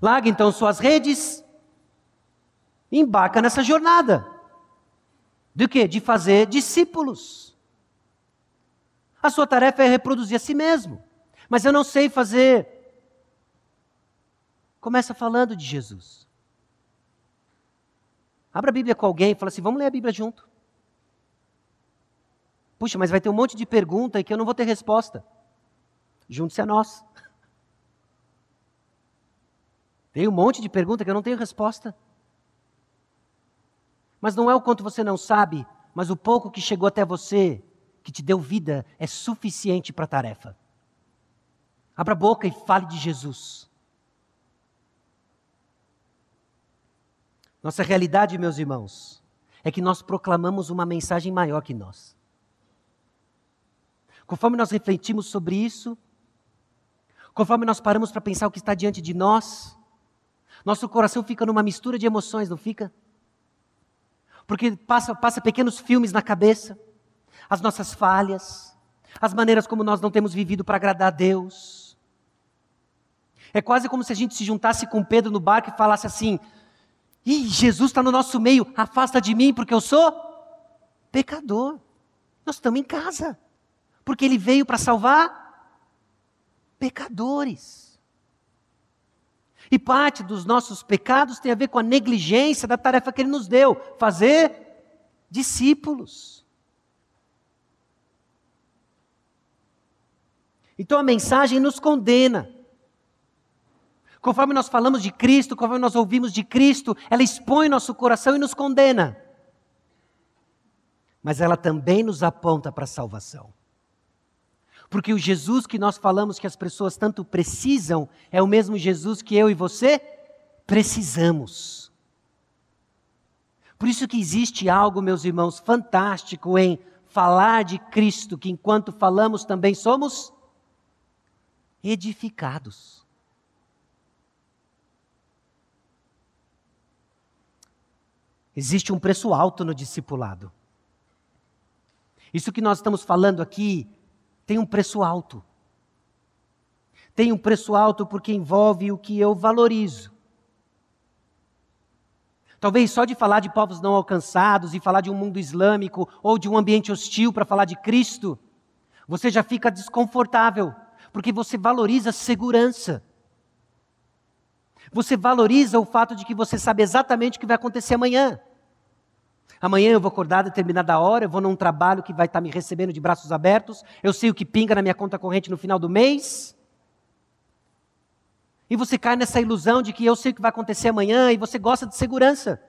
Larga então suas redes embarca nessa jornada. De quê? De fazer discípulos. A sua tarefa é reproduzir a si mesmo. Mas eu não sei fazer. Começa falando de Jesus. Abra a Bíblia com alguém e fala assim: vamos ler a Bíblia junto. Puxa, mas vai ter um monte de pergunta e que eu não vou ter resposta. Junte-se a nós. [laughs] Tem um monte de pergunta que eu não tenho resposta. Mas não é o quanto você não sabe, mas o pouco que chegou até você, que te deu vida, é suficiente para a tarefa. Abra a boca e fale de Jesus. Nossa realidade, meus irmãos, é que nós proclamamos uma mensagem maior que nós. Conforme nós refletimos sobre isso, conforme nós paramos para pensar o que está diante de nós, nosso coração fica numa mistura de emoções, não fica? Porque passa, passa pequenos filmes na cabeça, as nossas falhas, as maneiras como nós não temos vivido para agradar a Deus. É quase como se a gente se juntasse com Pedro no barco e falasse assim: Ih, Jesus está no nosso meio, afasta de mim porque eu sou pecador. Nós estamos em casa, porque Ele veio para salvar pecadores. E parte dos nossos pecados tem a ver com a negligência da tarefa que Ele nos deu fazer discípulos. Então a mensagem nos condena. Conforme nós falamos de Cristo, conforme nós ouvimos de Cristo, ela expõe nosso coração e nos condena. Mas ela também nos aponta para a salvação. Porque o Jesus que nós falamos que as pessoas tanto precisam é o mesmo Jesus que eu e você precisamos. Por isso que existe algo, meus irmãos, fantástico em falar de Cristo, que enquanto falamos também somos edificados. Existe um preço alto no discipulado. Isso que nós estamos falando aqui tem um preço alto. Tem um preço alto porque envolve o que eu valorizo. Talvez só de falar de povos não alcançados e falar de um mundo islâmico ou de um ambiente hostil para falar de Cristo, você já fica desconfortável, porque você valoriza segurança. Você valoriza o fato de que você sabe exatamente o que vai acontecer amanhã. Amanhã eu vou acordar a determinada hora, eu vou num trabalho que vai estar me recebendo de braços abertos, eu sei o que pinga na minha conta corrente no final do mês. E você cai nessa ilusão de que eu sei o que vai acontecer amanhã e você gosta de segurança.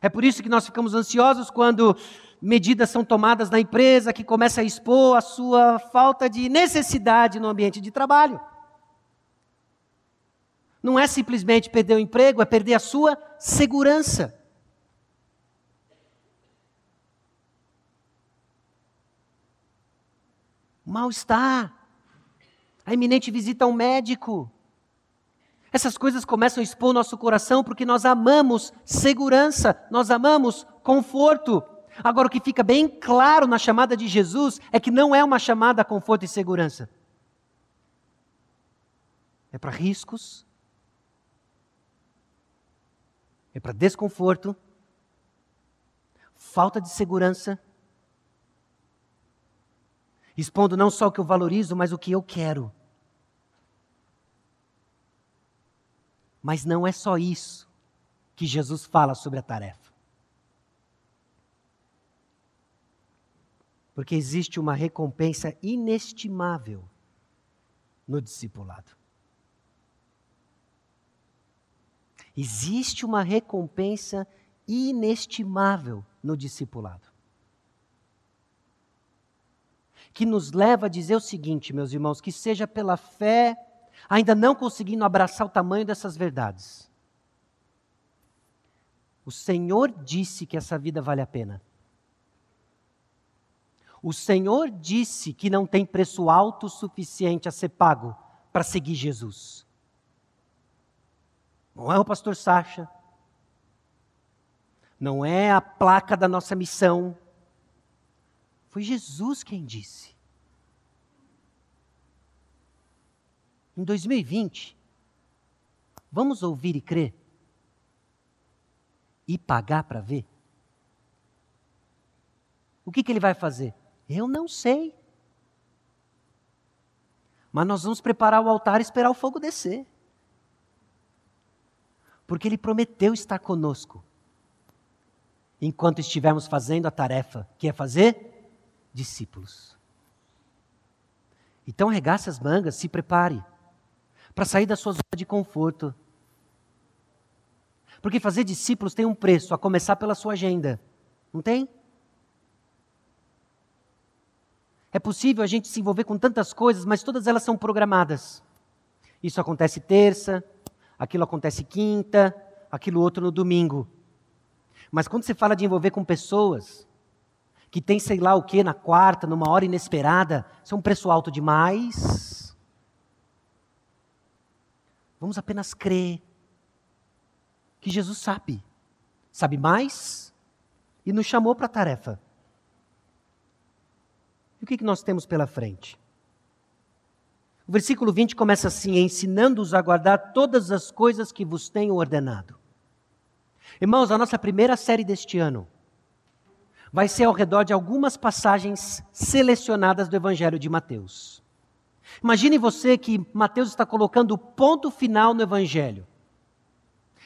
É por isso que nós ficamos ansiosos quando medidas são tomadas na empresa que começa a expor a sua falta de necessidade no ambiente de trabalho. Não é simplesmente perder o emprego, é perder a sua segurança. Mal-estar, a iminente visita ao médico. Essas coisas começam a expor nosso coração porque nós amamos segurança, nós amamos conforto. Agora, o que fica bem claro na chamada de Jesus é que não é uma chamada a conforto e segurança. É para riscos, é para desconforto, falta de segurança, expondo não só o que eu valorizo, mas o que eu quero. Mas não é só isso que Jesus fala sobre a tarefa. Porque existe uma recompensa inestimável no discipulado. Existe uma recompensa inestimável no discipulado. Que nos leva a dizer o seguinte, meus irmãos, que seja pela fé, ainda não conseguindo abraçar o tamanho dessas verdades. O Senhor disse que essa vida vale a pena. O Senhor disse que não tem preço alto o suficiente a ser pago para seguir Jesus. Não é o pastor Sacha. Não é a placa da nossa missão. Foi Jesus quem disse. Em 2020, vamos ouvir e crer? E pagar para ver? O que, que ele vai fazer? Eu não sei. Mas nós vamos preparar o altar e esperar o fogo descer porque Ele prometeu estar conosco enquanto estivermos fazendo a tarefa, que é fazer discípulos. Então regace as mangas, se prepare para sair da sua zona de conforto. Porque fazer discípulos tem um preço, a começar pela sua agenda. Não tem? É possível a gente se envolver com tantas coisas, mas todas elas são programadas. Isso acontece terça, aquilo acontece quinta, aquilo outro no domingo. Mas quando você fala de envolver com pessoas que tem sei lá o que na quarta, numa hora inesperada, isso é um preço alto demais. Vamos apenas crer que Jesus sabe, sabe mais e nos chamou para a tarefa. E o que, que nós temos pela frente? O versículo 20 começa assim: ensinando-os a guardar todas as coisas que vos tenho ordenado. Irmãos, a nossa primeira série deste ano vai ser ao redor de algumas passagens selecionadas do Evangelho de Mateus. Imagine você que Mateus está colocando o ponto final no Evangelho.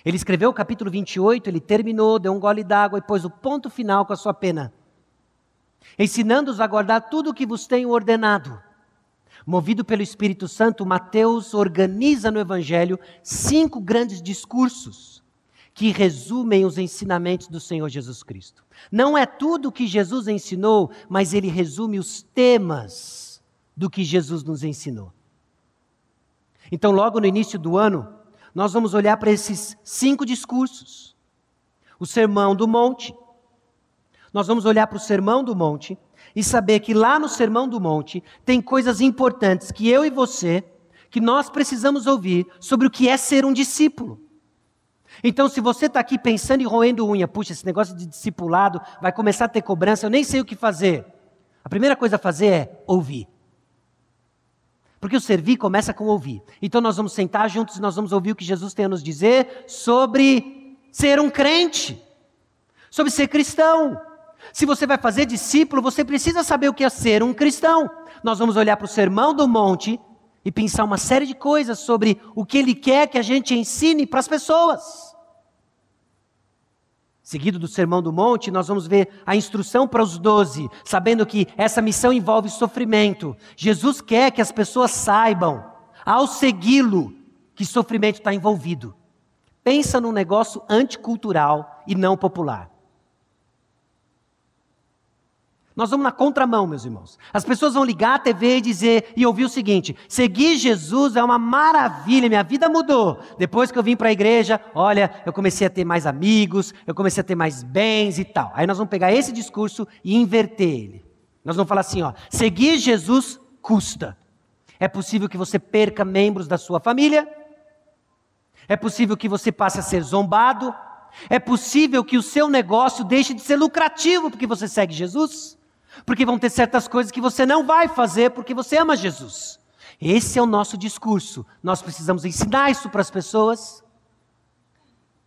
Ele escreveu o capítulo 28, ele terminou, deu um gole d'água e pôs o ponto final com a sua pena. ensinando-os a guardar tudo o que vos tenho ordenado. Movido pelo Espírito Santo, Mateus organiza no Evangelho cinco grandes discursos que resumem os ensinamentos do Senhor Jesus Cristo. Não é tudo o que Jesus ensinou, mas ele resume os temas do que Jesus nos ensinou. Então, logo no início do ano, nós vamos olhar para esses cinco discursos: o Sermão do Monte. Nós vamos olhar para o Sermão do Monte e saber que lá no Sermão do Monte tem coisas importantes que eu e você, que nós precisamos ouvir sobre o que é ser um discípulo. Então, se você está aqui pensando e roendo unha, puxa, esse negócio de discipulado vai começar a ter cobrança, eu nem sei o que fazer. A primeira coisa a fazer é ouvir. Porque o servir começa com ouvir. Então, nós vamos sentar juntos e nós vamos ouvir o que Jesus tem a nos dizer sobre ser um crente, sobre ser cristão. Se você vai fazer discípulo, você precisa saber o que é ser um cristão. Nós vamos olhar para o Sermão do Monte e pensar uma série de coisas sobre o que ele quer que a gente ensine para as pessoas. Seguido do Sermão do Monte, nós vamos ver a instrução para os doze, sabendo que essa missão envolve sofrimento. Jesus quer que as pessoas saibam, ao segui-lo, que sofrimento está envolvido. Pensa num negócio anticultural e não popular. Nós vamos na contramão, meus irmãos. As pessoas vão ligar a TV e dizer e ouvir o seguinte: seguir Jesus é uma maravilha, minha vida mudou. Depois que eu vim para a igreja, olha, eu comecei a ter mais amigos, eu comecei a ter mais bens e tal. Aí nós vamos pegar esse discurso e inverter ele. Nós vamos falar assim: ó, seguir Jesus custa. É possível que você perca membros da sua família. É possível que você passe a ser zombado. É possível que o seu negócio deixe de ser lucrativo porque você segue Jesus. Porque vão ter certas coisas que você não vai fazer porque você ama Jesus. Esse é o nosso discurso. Nós precisamos ensinar isso para as pessoas.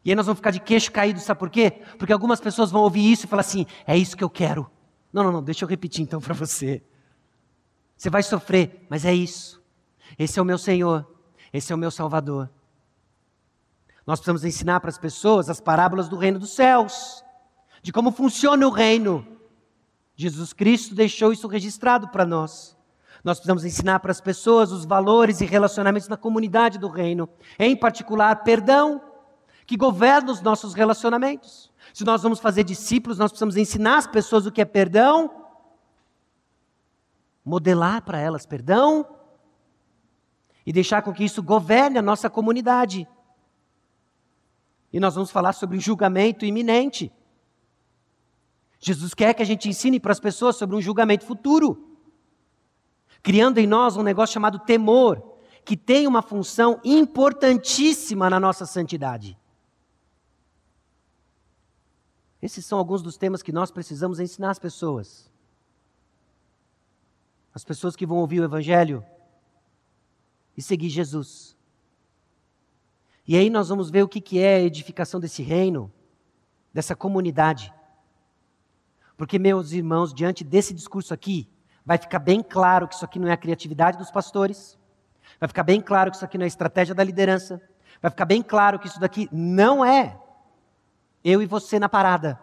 E aí nós vamos ficar de queixo caído, sabe por quê? Porque algumas pessoas vão ouvir isso e falar assim: é isso que eu quero. Não, não, não, deixa eu repetir então para você. Você vai sofrer, mas é isso. Esse é o meu Senhor, esse é o meu Salvador. Nós precisamos ensinar para as pessoas as parábolas do reino dos céus, de como funciona o reino, Jesus Cristo deixou isso registrado para nós. Nós precisamos ensinar para as pessoas os valores e relacionamentos na comunidade do reino, em particular, perdão, que governa os nossos relacionamentos. Se nós vamos fazer discípulos, nós precisamos ensinar as pessoas o que é perdão, modelar para elas perdão e deixar com que isso governe a nossa comunidade. E nós vamos falar sobre julgamento iminente. Jesus quer que a gente ensine para as pessoas sobre um julgamento futuro, criando em nós um negócio chamado temor, que tem uma função importantíssima na nossa santidade. Esses são alguns dos temas que nós precisamos ensinar às pessoas. As pessoas que vão ouvir o Evangelho e seguir Jesus. E aí nós vamos ver o que é a edificação desse reino, dessa comunidade. Porque, meus irmãos, diante desse discurso aqui, vai ficar bem claro que isso aqui não é a criatividade dos pastores, vai ficar bem claro que isso aqui não é a estratégia da liderança, vai ficar bem claro que isso daqui não é eu e você na parada.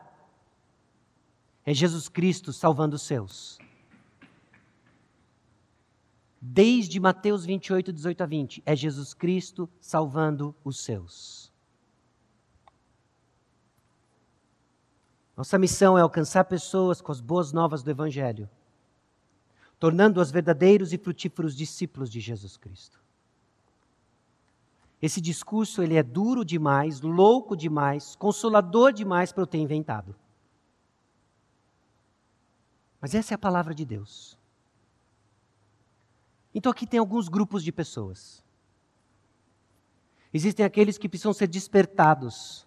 É Jesus Cristo salvando os seus. Desde Mateus 28, 18 a 20, é Jesus Cristo salvando os seus. Nossa missão é alcançar pessoas com as boas novas do Evangelho, tornando-as verdadeiros e frutíferos discípulos de Jesus Cristo. Esse discurso ele é duro demais, louco demais, consolador demais para eu ter inventado. Mas essa é a palavra de Deus. Então aqui tem alguns grupos de pessoas. Existem aqueles que precisam ser despertados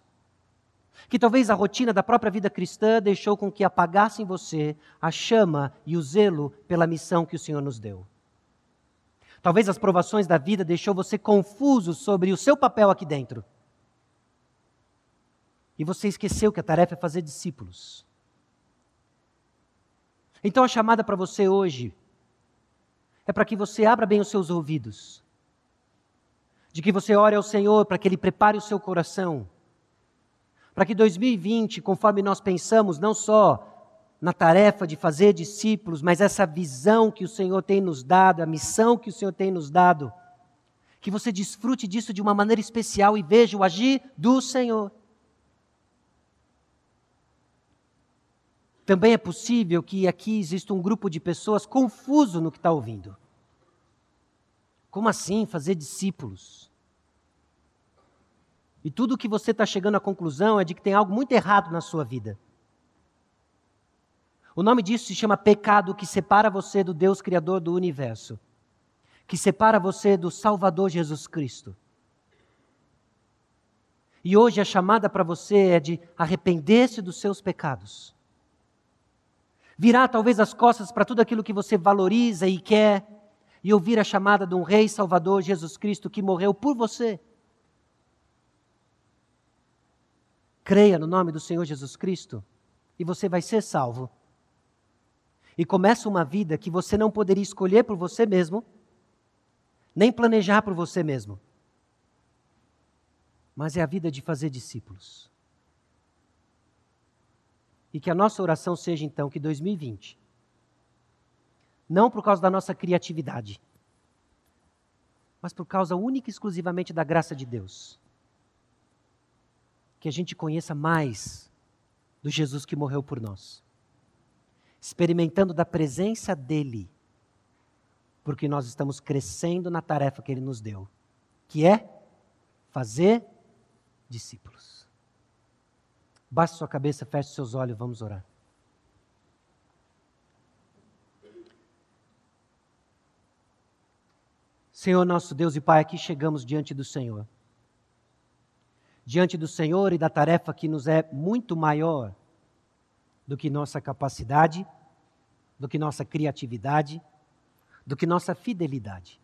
que talvez a rotina da própria vida cristã deixou com que apagasse em você a chama e o zelo pela missão que o Senhor nos deu. Talvez as provações da vida deixou você confuso sobre o seu papel aqui dentro. E você esqueceu que a tarefa é fazer discípulos. Então a chamada para você hoje é para que você abra bem os seus ouvidos, de que você ore ao Senhor para que Ele prepare o seu coração para que 2020, conforme nós pensamos, não só na tarefa de fazer discípulos, mas essa visão que o Senhor tem nos dado, a missão que o Senhor tem nos dado, que você desfrute disso de uma maneira especial e veja o agir do Senhor. Também é possível que aqui exista um grupo de pessoas confuso no que está ouvindo. Como assim fazer discípulos? E tudo o que você está chegando à conclusão é de que tem algo muito errado na sua vida. O nome disso se chama pecado que separa você do Deus Criador do universo, que separa você do Salvador Jesus Cristo. E hoje a chamada para você é de arrepender-se dos seus pecados. Virar talvez as costas para tudo aquilo que você valoriza e quer, e ouvir a chamada de um Rei Salvador Jesus Cristo que morreu por você. Creia no nome do Senhor Jesus Cristo e você vai ser salvo e começa uma vida que você não poderia escolher por você mesmo, nem planejar por você mesmo. Mas é a vida de fazer discípulos. E que a nossa oração seja então que 2020, não por causa da nossa criatividade, mas por causa única e exclusivamente da graça de Deus, que a gente conheça mais do Jesus que morreu por nós experimentando da presença dEle, porque nós estamos crescendo na tarefa que Ele nos deu, que é fazer discípulos. Baixe sua cabeça, feche seus olhos, vamos orar. Senhor nosso Deus e Pai, aqui chegamos diante do Senhor. Diante do Senhor e da tarefa que nos é muito maior do que nossa capacidade, do que nossa criatividade, do que nossa fidelidade.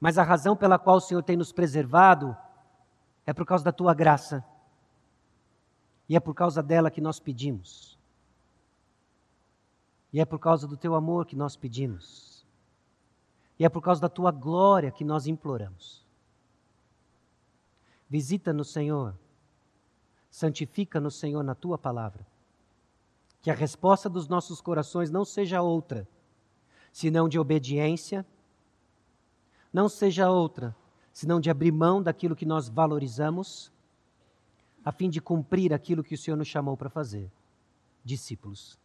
Mas a razão pela qual o Senhor tem nos preservado é por causa da tua graça. E é por causa dela que nós pedimos. E é por causa do teu amor que nós pedimos. E é por causa da tua glória que nós imploramos. Visita-nos, Senhor. Santifica-nos, Senhor, na tua palavra. Que a resposta dos nossos corações não seja outra, senão de obediência, não seja outra, senão de abrir mão daquilo que nós valorizamos, a fim de cumprir aquilo que o Senhor nos chamou para fazer discípulos.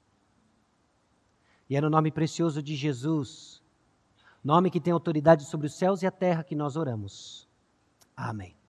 E é no nome precioso de Jesus, nome que tem autoridade sobre os céus e a terra, que nós oramos. Amém.